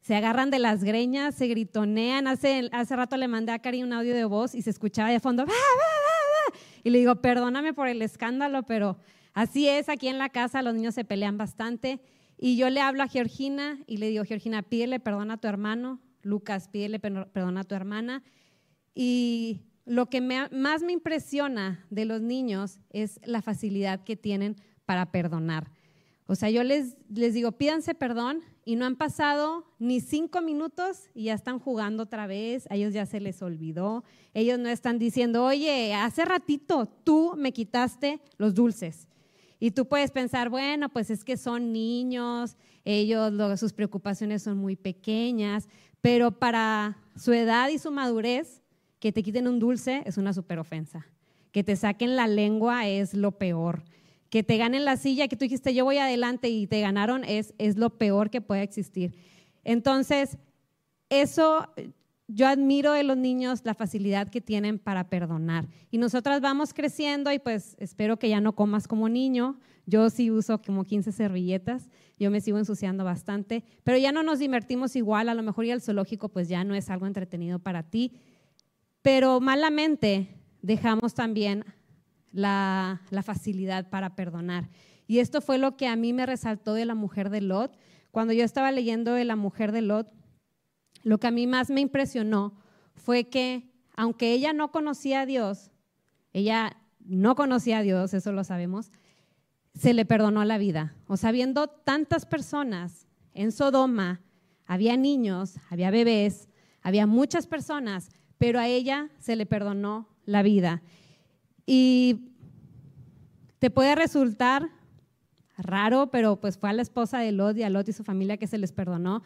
Se agarran de las greñas, se gritonean. Hace, hace rato le mandé a Cari un audio de voz y se escuchaba de fondo. Y le digo, perdóname por el escándalo, pero así es aquí en la casa, los niños se pelean bastante. Y yo le hablo a Georgina y le digo, Georgina, pídele perdón a tu hermano. Lucas, pídele perdón a tu hermana. Y lo que más me impresiona de los niños es la facilidad que tienen para perdonar. O sea, yo les, les digo, pídanse perdón y no han pasado ni cinco minutos y ya están jugando otra vez, a ellos ya se les olvidó, ellos no están diciendo, oye, hace ratito tú me quitaste los dulces. Y tú puedes pensar, bueno, pues es que son niños, ellos, sus preocupaciones son muy pequeñas, pero para su edad y su madurez, que te quiten un dulce es una super ofensa. Que te saquen la lengua es lo peor. Que te ganen la silla, que tú dijiste yo voy adelante y te ganaron, es, es lo peor que puede existir. Entonces, eso yo admiro de los niños la facilidad que tienen para perdonar. Y nosotras vamos creciendo y pues espero que ya no comas como niño. Yo sí uso como 15 servilletas, yo me sigo ensuciando bastante, pero ya no nos divertimos igual, a lo mejor ir al zoológico pues ya no es algo entretenido para ti pero malamente dejamos también la, facilidad para perdonar. Y esto fue lo que a mí me resaltó de la mujer de Lot. Cuando yo estaba leyendo de la mujer de Lot, lo que a mí más me impresionó fue que aunque ella no conocía a Dios, ella no conocía a Dios, eso lo sabemos, se le perdonó la vida. O sea, viendo tantas personas en Sodoma, había niños, había bebés, había muchas personas pero a ella se le perdonó la vida. Y Te puede resultar raro, pero pues fue a la esposa de Lot y a Lot y su familia que se les perdonó.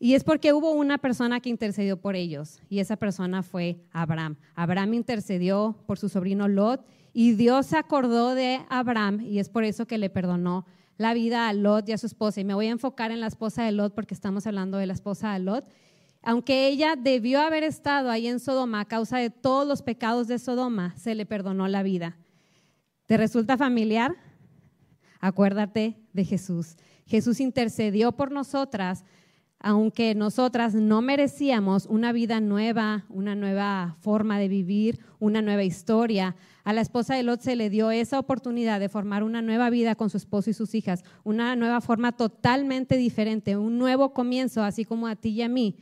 Y es porque hubo una persona que intercedió por ellos y esa persona fue Abraham. Abraham intercedió por su sobrino Lot y Dios se acordó de Abraham y es por eso que le perdonó la vida a Lot y a su esposa. Y me voy a enfocar en la esposa de Lot porque estamos hablando de la esposa de Lot. Aunque ella debió haber estado ahí en Sodoma a causa de todos los pecados de Sodoma, se le perdonó la vida. ¿Te resulta familiar? Acuérdate de Jesús. Jesús intercedió por nosotras aunque nosotras no merecíamos una vida nueva, una nueva forma de vivir, una nueva historia, a la esposa de Lot se le dio esa oportunidad de formar una nueva vida con su esposo y sus hijas, una nueva forma totalmente diferente, un nuevo comienzo, así como a ti y a mí,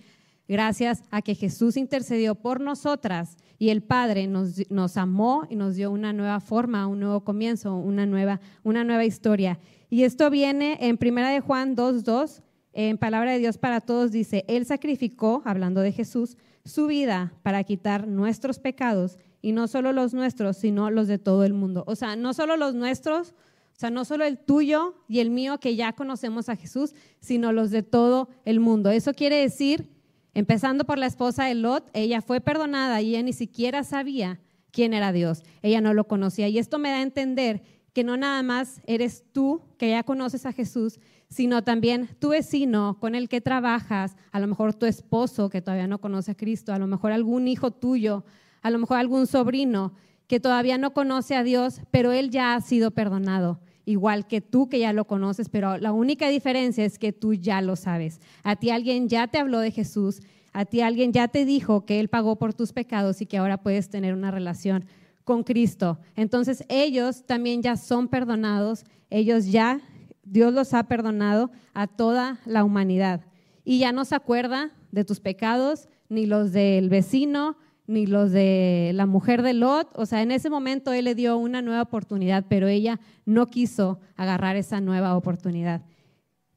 gracias a que Jesús intercedió por nosotras y el Padre nos, amó y nos dio una nueva forma, un nuevo comienzo, una nueva, una nueva historia. Y esto viene en Primera de Juan 2.2 en Palabra de Dios para Todos dice, Él sacrificó, hablando de Jesús, su vida para quitar nuestros pecados y no solo los nuestros, sino los de todo el mundo. O sea, no solo los nuestros, o sea, no solo el tuyo y el mío que ya conocemos a Jesús, sino los de todo el mundo. Eso quiere decir, empezando por la esposa de Lot, ella fue perdonada y ella ni siquiera sabía quién era Dios. Ella no lo conocía. Y esto me da a entender que no nada más eres tú que ya conoces a Jesús, sino también tu vecino con el que trabajas, a lo mejor tu esposo que todavía no conoce a Cristo, a lo mejor algún hijo tuyo, a lo mejor algún sobrino que todavía no conoce a Dios, pero él ya ha sido perdonado, igual que tú que ya lo conoces, pero la única diferencia es que tú ya lo sabes. A ti alguien ya te habló de Jesús, a ti alguien ya te dijo que Él pagó por tus pecados y que ahora puedes tener una relación con Cristo. Entonces ellos también ya son perdonados, ellos ya Dios los ha perdonado a toda la humanidad. Y ya no se acuerda de tus pecados, ni los del vecino, ni los de la mujer de Lot. O sea, en ese momento Él le dio una nueva oportunidad, pero ella no quiso agarrar esa nueva oportunidad.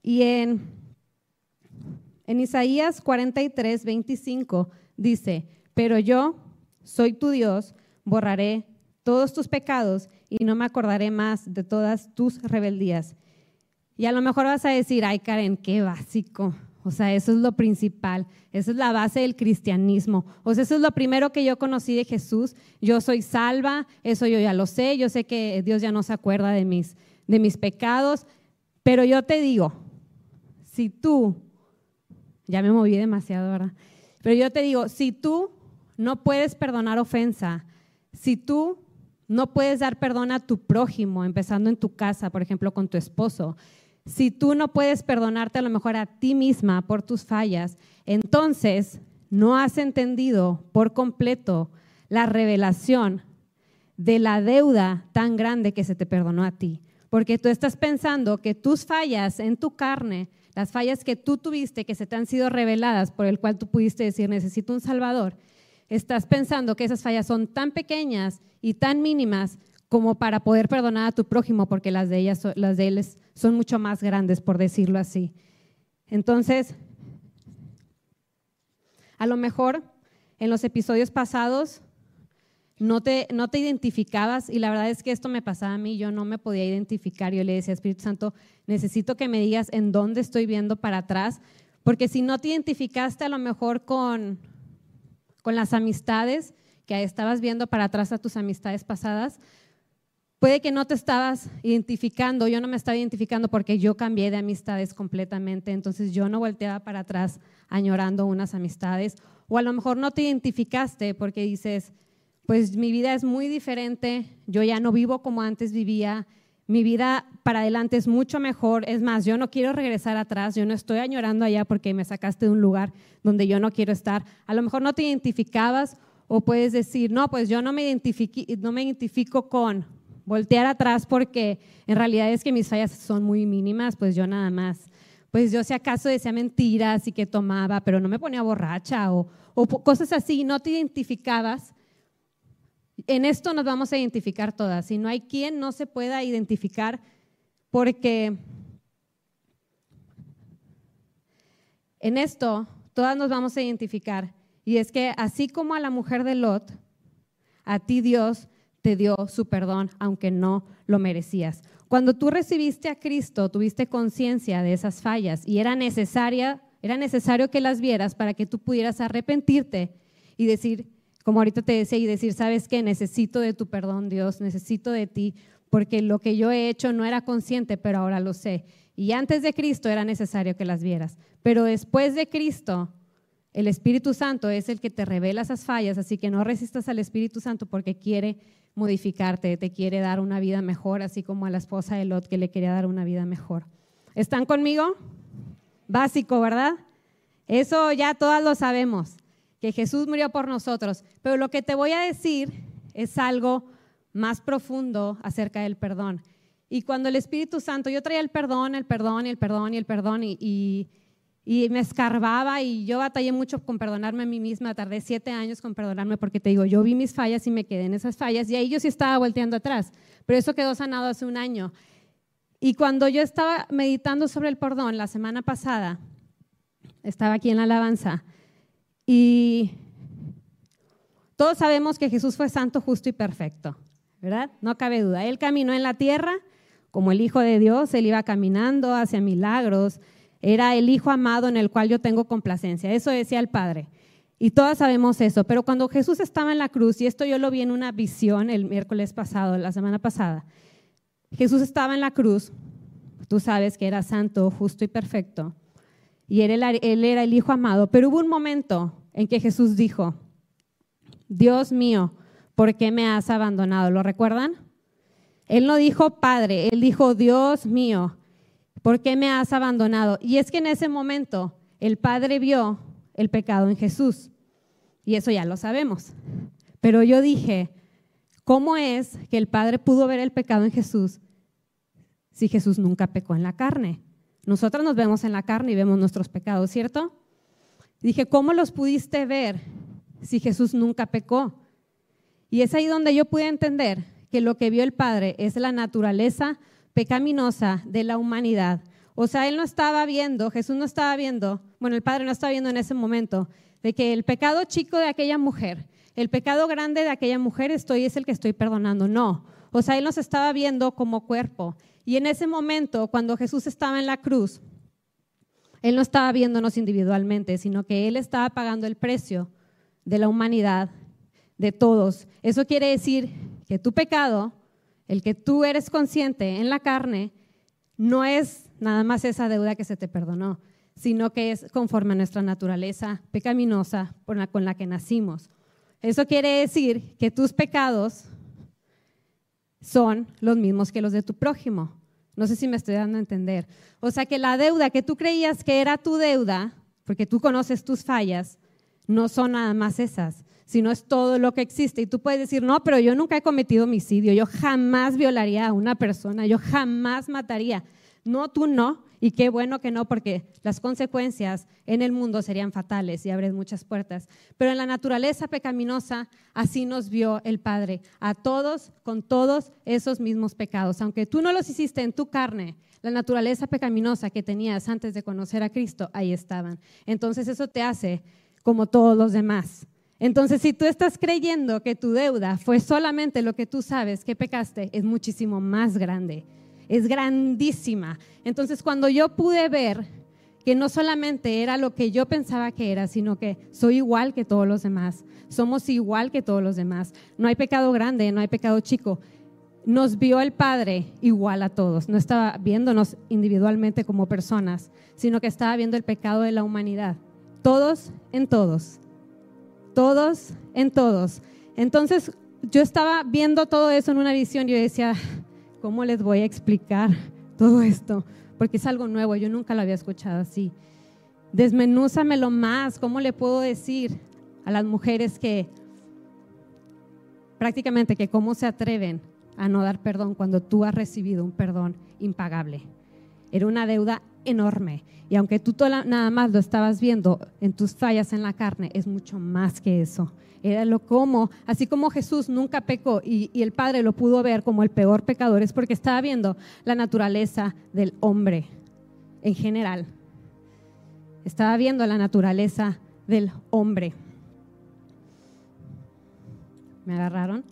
Y en, en Isaías 43, 25 dice, pero yo soy tu Dios, borraré todos tus pecados y no me acordaré más de todas tus rebeldías. Y a lo mejor vas a decir, ay Karen, qué básico. O sea, eso es lo principal, esa es la base del cristianismo. O sea, eso es lo primero que yo conocí de Jesús. Yo soy salva, eso yo ya lo sé, yo sé que Dios ya no se acuerda de mis, de mis pecados, pero yo te digo, si tú, ya me moví demasiado, ¿verdad? Pero yo te digo, si tú no puedes perdonar ofensa, si tú no puedes dar perdón a tu prójimo, empezando en tu casa, por ejemplo, con tu esposo, si tú no puedes perdonarte a lo mejor a ti misma por tus fallas, entonces no has entendido por completo la revelación de la deuda tan grande que se te perdonó a ti. Porque tú estás pensando que tus fallas en tu carne, las fallas que tú tuviste, que se te han sido reveladas, por el cual tú pudiste decir, necesito un Salvador, estás pensando que esas fallas son tan pequeñas y tan mínimas como para poder perdonar a tu prójimo, porque las de ellas, las de él son mucho más grandes, por decirlo así. Entonces, a lo mejor en los episodios pasados no te, no te identificabas y la verdad es que esto me pasaba a mí, yo no me podía identificar, yo le decía, Espíritu Santo, necesito que me digas en dónde estoy viendo para atrás, porque si no te identificaste a lo mejor con, con las amistades, que estabas viendo para atrás a tus amistades pasadas, Puede que no te estabas identificando, yo no me estaba identificando porque yo cambié de amistades completamente, entonces yo no volteaba para atrás añorando unas amistades. O a lo mejor no te identificaste porque dices, pues mi vida es muy diferente, yo ya no vivo como antes vivía, mi vida para adelante es mucho mejor, es más, yo no quiero regresar atrás, yo no estoy añorando allá porque me sacaste de un lugar donde yo no quiero estar. A lo mejor no te identificabas o puedes decir, no, pues yo no me, identifico con, voltear atrás porque en realidad es que mis fallas son muy mínimas, pues yo nada más. Pues yo si acaso decía mentiras y que tomaba, pero no me ponía borracha o, o cosas así, no te identificabas. En esto nos vamos a identificar todas. Si no hay quien no se pueda identificar porque en esto todas nos vamos a identificar. Y es que así como a la mujer de Lot, a ti Dios te dio su perdón, aunque no lo merecías. Cuando tú recibiste a Cristo, tuviste conciencia de esas fallas y era necesaria, era necesario que las vieras para que tú pudieras arrepentirte y decir, como ahorita te decía, y decir, ¿sabes qué? Necesito de tu perdón, Dios, necesito de ti, porque lo que yo he hecho no era consciente, pero ahora lo sé. Y antes de Cristo era necesario que las vieras. Pero después de Cristo, el Espíritu Santo es el que te revela esas fallas, así que no resistas al Espíritu Santo porque quiere modificarte, te quiere dar una vida mejor, así como a la esposa de Lot que le quería dar una vida mejor. ¿Están conmigo? Básico, ¿verdad? Eso ya todas lo sabemos, que Jesús murió por nosotros. Pero lo que te voy a decir es algo más profundo acerca del perdón. Y cuando el Espíritu Santo, yo traía el perdón, el perdón el perdón y el perdón y, y y me escarbaba y yo batallé mucho con perdonarme a mí misma, tardé siete años con perdonarme porque te digo, yo vi mis fallas y me quedé en esas fallas y ahí yo sí estaba volteando atrás, pero eso quedó sanado hace un año. Y cuando yo estaba meditando sobre el perdón la semana pasada, estaba aquí en la alabanza y todos sabemos que Jesús fue santo, justo y perfecto, ¿verdad? No cabe duda. Él caminó en la tierra como el Hijo de Dios, él iba caminando hacia milagros, era el Hijo amado en el cual yo tengo complacencia. Eso decía el Padre. Y todas sabemos eso. Pero cuando Jesús estaba en la cruz, y esto yo lo vi en una visión el miércoles pasado, la semana pasada, Jesús estaba en la cruz, tú sabes que era santo, justo y perfecto, y él, él era el Hijo amado, pero hubo un momento en que Jesús dijo, Dios mío, ¿por qué me has abandonado? ¿Lo recuerdan? Él no dijo Padre, él dijo Dios mío, ¿por qué me has abandonado? Y es que en ese momento el Padre vio el pecado en Jesús. Y eso ya lo sabemos. Pero yo dije, ¿cómo es que el Padre pudo ver el pecado en Jesús si Jesús nunca pecó en la carne? Nosotros nos vemos en la carne y vemos nuestros pecados, ¿cierto? Dije, ¿cómo los pudiste ver si Jesús nunca pecó? Y es ahí donde yo pude entender que lo que vio el Padre es la naturaleza pecaminosa de la humanidad. O sea, él no estaba viendo, Jesús no estaba viendo, bueno, el Padre no estaba viendo en ese momento, de que el pecado chico de aquella mujer, el pecado grande de aquella mujer estoy es el que estoy perdonando. No, o sea, él nos estaba viendo como cuerpo. Y en ese momento, cuando Jesús estaba en la cruz, él no estaba viéndonos individualmente, sino que él estaba pagando el precio de la humanidad, de todos. Eso quiere decir que tu pecado el que tú eres consciente en la carne, no es nada más esa deuda que se te perdonó, sino que es conforme a nuestra naturaleza pecaminosa con la que nacimos. Eso quiere decir que tus pecados son los mismos que los de tu prójimo. No sé si me estoy dando a entender. O sea que la deuda que tú creías que era tu deuda, porque tú conoces tus fallas, no son nada más esas, sino es todo lo que existe. Y tú puedes decir, no, pero yo nunca he cometido homicidio, yo jamás violaría a una persona, yo jamás mataría. No, tú no, y qué bueno que no, porque las consecuencias en el mundo serían fatales y abres muchas puertas. Pero en la naturaleza pecaminosa, así nos vio el Padre, a todos con todos esos mismos pecados. Aunque tú no los hiciste en tu carne, la naturaleza pecaminosa que tenías antes de conocer a Cristo, ahí estaban. Entonces eso te hace como todos los demás. Entonces, si tú estás creyendo que tu deuda fue solamente lo que tú sabes que pecaste, es muchísimo más grande, es grandísima. Entonces, cuando yo pude ver que no solamente era lo que yo pensaba que era, sino que soy igual que todos los demás, somos igual que todos los demás, no hay pecado grande, no hay pecado chico. Nos vio el Padre igual a todos, no estaba viéndonos individualmente como personas, sino que estaba viendo el pecado de la humanidad, todos en todos todos en todos. Entonces yo estaba viendo todo eso en una visión y yo decía, ¿cómo les voy a explicar todo esto? Porque es algo nuevo, yo nunca lo había escuchado así. Desmenúzamelo más, ¿cómo le puedo decir a las mujeres que prácticamente que cómo se atreven a no dar perdón cuando tú has recibido un perdón impagable? Era una deuda enorme. Y aunque tú nada más lo estabas viendo en tus fallas en la carne, es mucho más que eso. Era lo como, así como Jesús nunca pecó y, y, el Padre lo pudo ver como el peor pecador, es porque estaba viendo la naturaleza del hombre en general. Estaba viendo la naturaleza del hombre. ¿Me agarraron?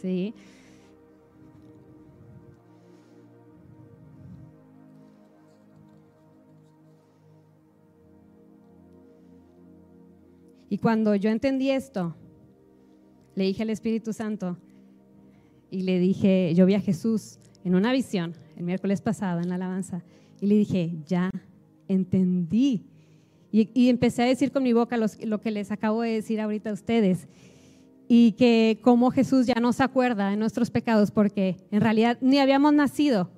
Sí. Y cuando yo entendí esto, le dije al Espíritu Santo y le dije, yo vi a Jesús en una visión el miércoles pasado en la alabanza y le dije, ya entendí. Y, empecé a decir con mi boca lo que les acabo de decir ahorita a ustedes. Y que como Jesús ya no se acuerda de nuestros pecados porque en realidad ni habíamos nacido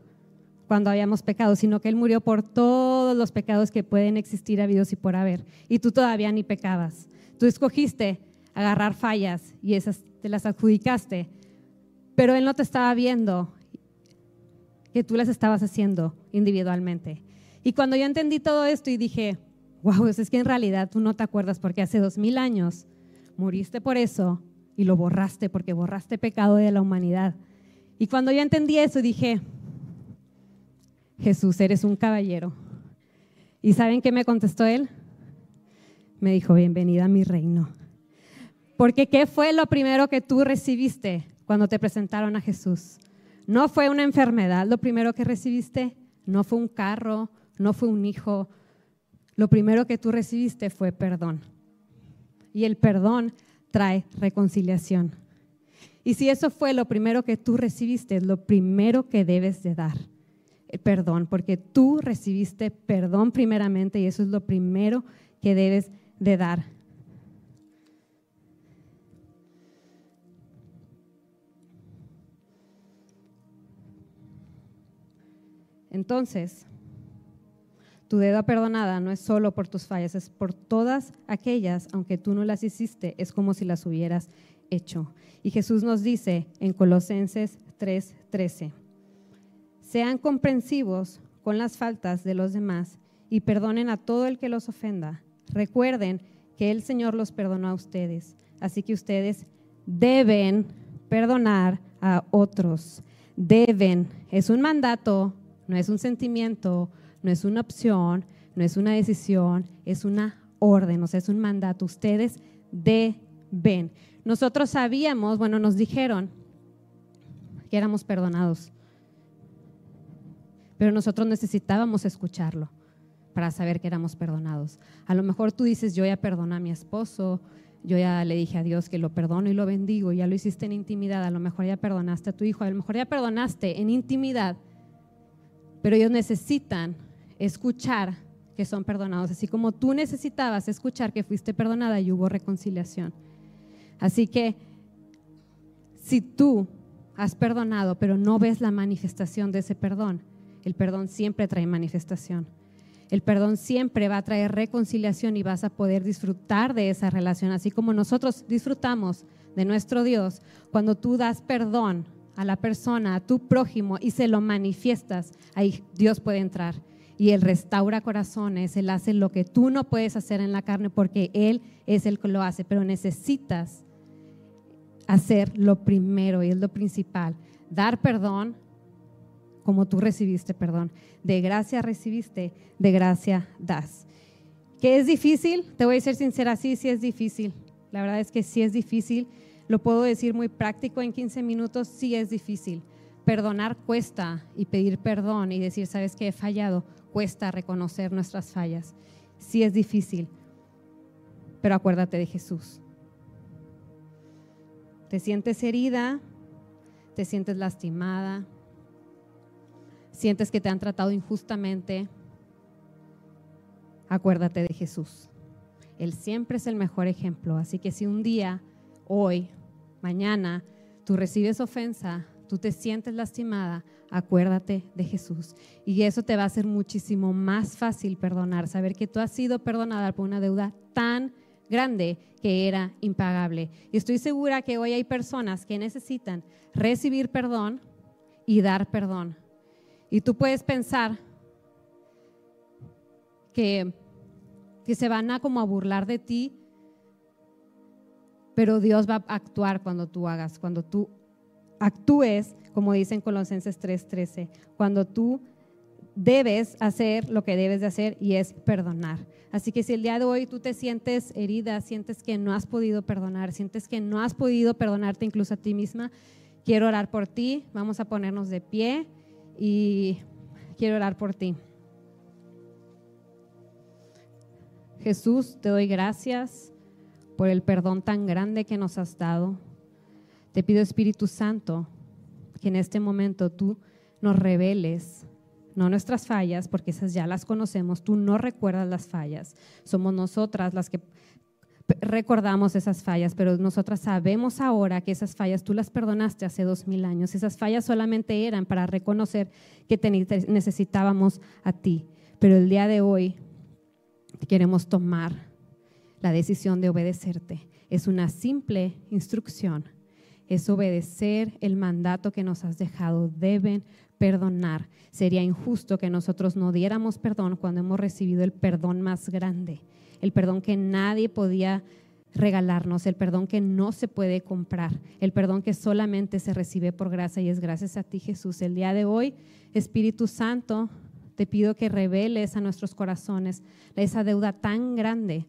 cuando habíamos pecado, sino que Él murió por todos los pecados que pueden existir habidos y por haber. Y tú todavía ni pecabas. Tú escogiste agarrar fallas y esas te las adjudicaste, pero Él no te estaba viendo que tú las estabas haciendo individualmente. Y cuando yo entendí todo esto y dije, wow, es que en realidad tú no te acuerdas porque hace dos mil años muriste por eso y lo borraste porque borraste pecado de la humanidad. Y cuando yo entendí eso dije, Jesús, eres un caballero. ¿Y saben qué me contestó él? Me dijo, bienvenida a mi reino. Porque ¿qué fue lo primero que tú recibiste cuando te presentaron a Jesús? No fue una enfermedad lo primero que recibiste, no fue un carro, no fue un hijo. Lo primero que tú recibiste fue perdón. Y el perdón trae reconciliación. Y si eso fue lo primero que tú recibiste, es lo primero que debes de dar. El perdón, porque tú recibiste perdón primeramente y eso es lo primero que debes de dar. Entonces, tu deuda perdonada no es solo por tus fallas, es por todas aquellas, aunque tú no las hiciste, es como si las hubieras hecho. Y Jesús nos dice en Colosenses 3:13, sean comprensivos con las faltas de los demás y perdonen a todo el que los ofenda. Recuerden que el Señor los perdonó a ustedes, así que ustedes deben perdonar a otros. Deben, es un mandato, no es un sentimiento, no es una opción, no es una decisión, es una orden, o sea, es un mandato. Ustedes deben. Nosotros sabíamos, bueno, nos dijeron que éramos perdonados, pero nosotros necesitábamos escucharlo para saber que éramos perdonados. A lo mejor tú dices, yo ya perdoné a mi esposo, yo ya le dije a Dios que lo perdono y lo bendigo, ya lo hiciste en intimidad, a lo mejor ya perdonaste a tu hijo, a lo mejor ya perdonaste en intimidad, pero ellos necesitan escuchar que son perdonados, así como tú necesitabas escuchar que fuiste perdonada y hubo reconciliación. Así que si tú has perdonado, pero no ves la manifestación de ese perdón, el perdón siempre trae manifestación. El perdón siempre va a traer reconciliación y vas a poder disfrutar de esa relación, así como nosotros disfrutamos de nuestro Dios. Cuando tú das perdón a la persona, a tu prójimo y se lo manifiestas, ahí Dios puede entrar. Y Él restaura corazones, Él hace lo que tú no puedes hacer en la carne porque Él es el que lo hace, pero necesitas hacer lo primero y es lo principal, dar perdón como tú recibiste perdón. De gracia recibiste, de gracia das. ¿Qué es difícil? Te voy a ser sincera, sí, sí es difícil. La verdad es que sí es difícil lo puedo decir muy práctico en 15 minutos, sí es difícil. Perdonar cuesta y pedir perdón y decir, sabes que he fallado, cuesta reconocer nuestras fallas. Sí es difícil, pero acuérdate de Jesús. Te sientes herida, te sientes lastimada, sientes que te han tratado injustamente, acuérdate de Jesús. Él siempre es el mejor ejemplo, así que si un día, hoy, mañana tú recibes ofensa, tú te sientes lastimada, acuérdate de Jesús. Y eso te va a hacer muchísimo más fácil perdonar, saber que tú has sido perdonada por una deuda tan grande que era impagable. Y estoy segura que hoy hay personas que necesitan recibir perdón y dar perdón. Y tú puedes pensar que, que se van a como a burlar de ti pero Dios va a actuar cuando tú hagas, cuando tú actúes, como dice en Colosenses 3:13, cuando tú debes hacer lo que debes de hacer y es perdonar. Así que si el día de hoy tú te sientes herida, sientes que no has podido perdonar, sientes que no has podido perdonarte incluso a ti misma, quiero orar por ti. Vamos a ponernos de pie y quiero orar por ti. Jesús, te doy gracias por el perdón tan grande que nos has dado. Te pido, Espíritu Santo, que en este momento tú nos reveles, no nuestras fallas, porque esas ya las conocemos, tú no recuerdas las fallas, somos nosotras las que recordamos esas fallas, pero nosotras sabemos ahora que esas fallas tú las perdonaste hace dos mil años. Esas fallas solamente eran para reconocer que necesitábamos a ti. Pero el día de hoy queremos tomar la decisión de obedecerte. Es una simple instrucción. Es obedecer el mandato que nos has dejado. Deben perdonar. Sería injusto que nosotros no diéramos perdón cuando hemos recibido el perdón más grande el perdón que nadie podía regalarnos, el perdón que no se puede comprar, el perdón que solamente se recibe por gracia y es gracias a ti Jesús. El día de hoy, Espíritu Santo, te pido que reveles a nuestros corazones esa deuda tan grande,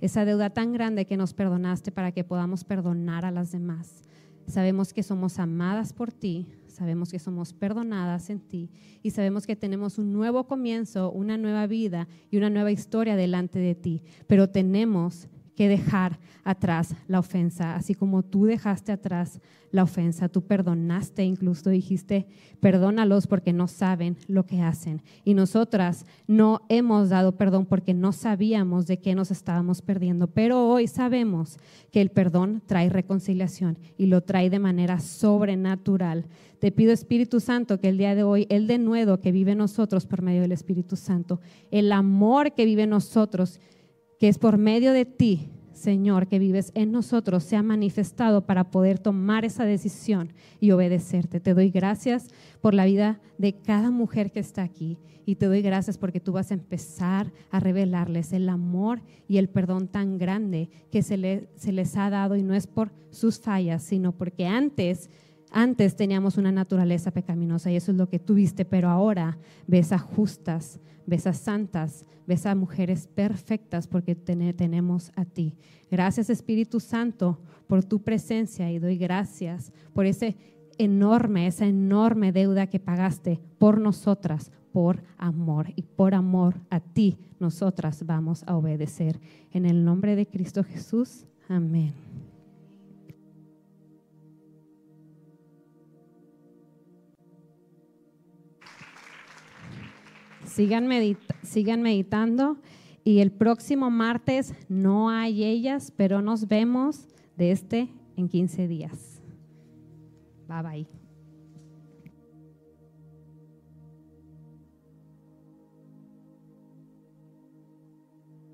esa deuda tan grande que nos perdonaste para que podamos perdonar a las demás. Sabemos que somos amadas por ti, sabemos que somos perdonadas en ti y sabemos que tenemos un nuevo comienzo, una nueva vida y una nueva historia delante de ti, pero tenemos que dejar atrás la ofensa, así como tú dejaste atrás la ofensa, tú perdonaste, incluso dijiste, perdónalos porque no saben lo que hacen. Y nosotras no hemos dado perdón porque no sabíamos de qué nos estábamos perdiendo, pero hoy sabemos que el perdón trae reconciliación y lo trae de manera sobrenatural. Te pido, Espíritu Santo, que el día de hoy, el denuedo que vive nosotros por medio del Espíritu Santo, el amor que vive nosotros, que es por medio de ti, Señor, que vives en nosotros, sea manifestado para poder tomar esa decisión y obedecerte. Te doy gracias por la vida de cada mujer que está aquí y te doy gracias porque tú vas a empezar a revelarles el amor y el perdón tan grande que se, se les ha dado y no es por sus fallas, sino porque antes antes teníamos una naturaleza pecaminosa y eso es lo que tuviste, pero ahora ves a justas, ves a santas, ves a mujeres perfectas porque tenemos a ti. Gracias Espíritu Santo por tu presencia y doy gracias por ese enorme, esa enorme deuda que pagaste por nosotras, por amor y por amor a ti nosotras vamos a obedecer. En el nombre de Cristo Jesús, amén. Sigan, sigan meditando y el próximo martes no hay ellas, pero nos vemos de este en 15 días. Bye bye.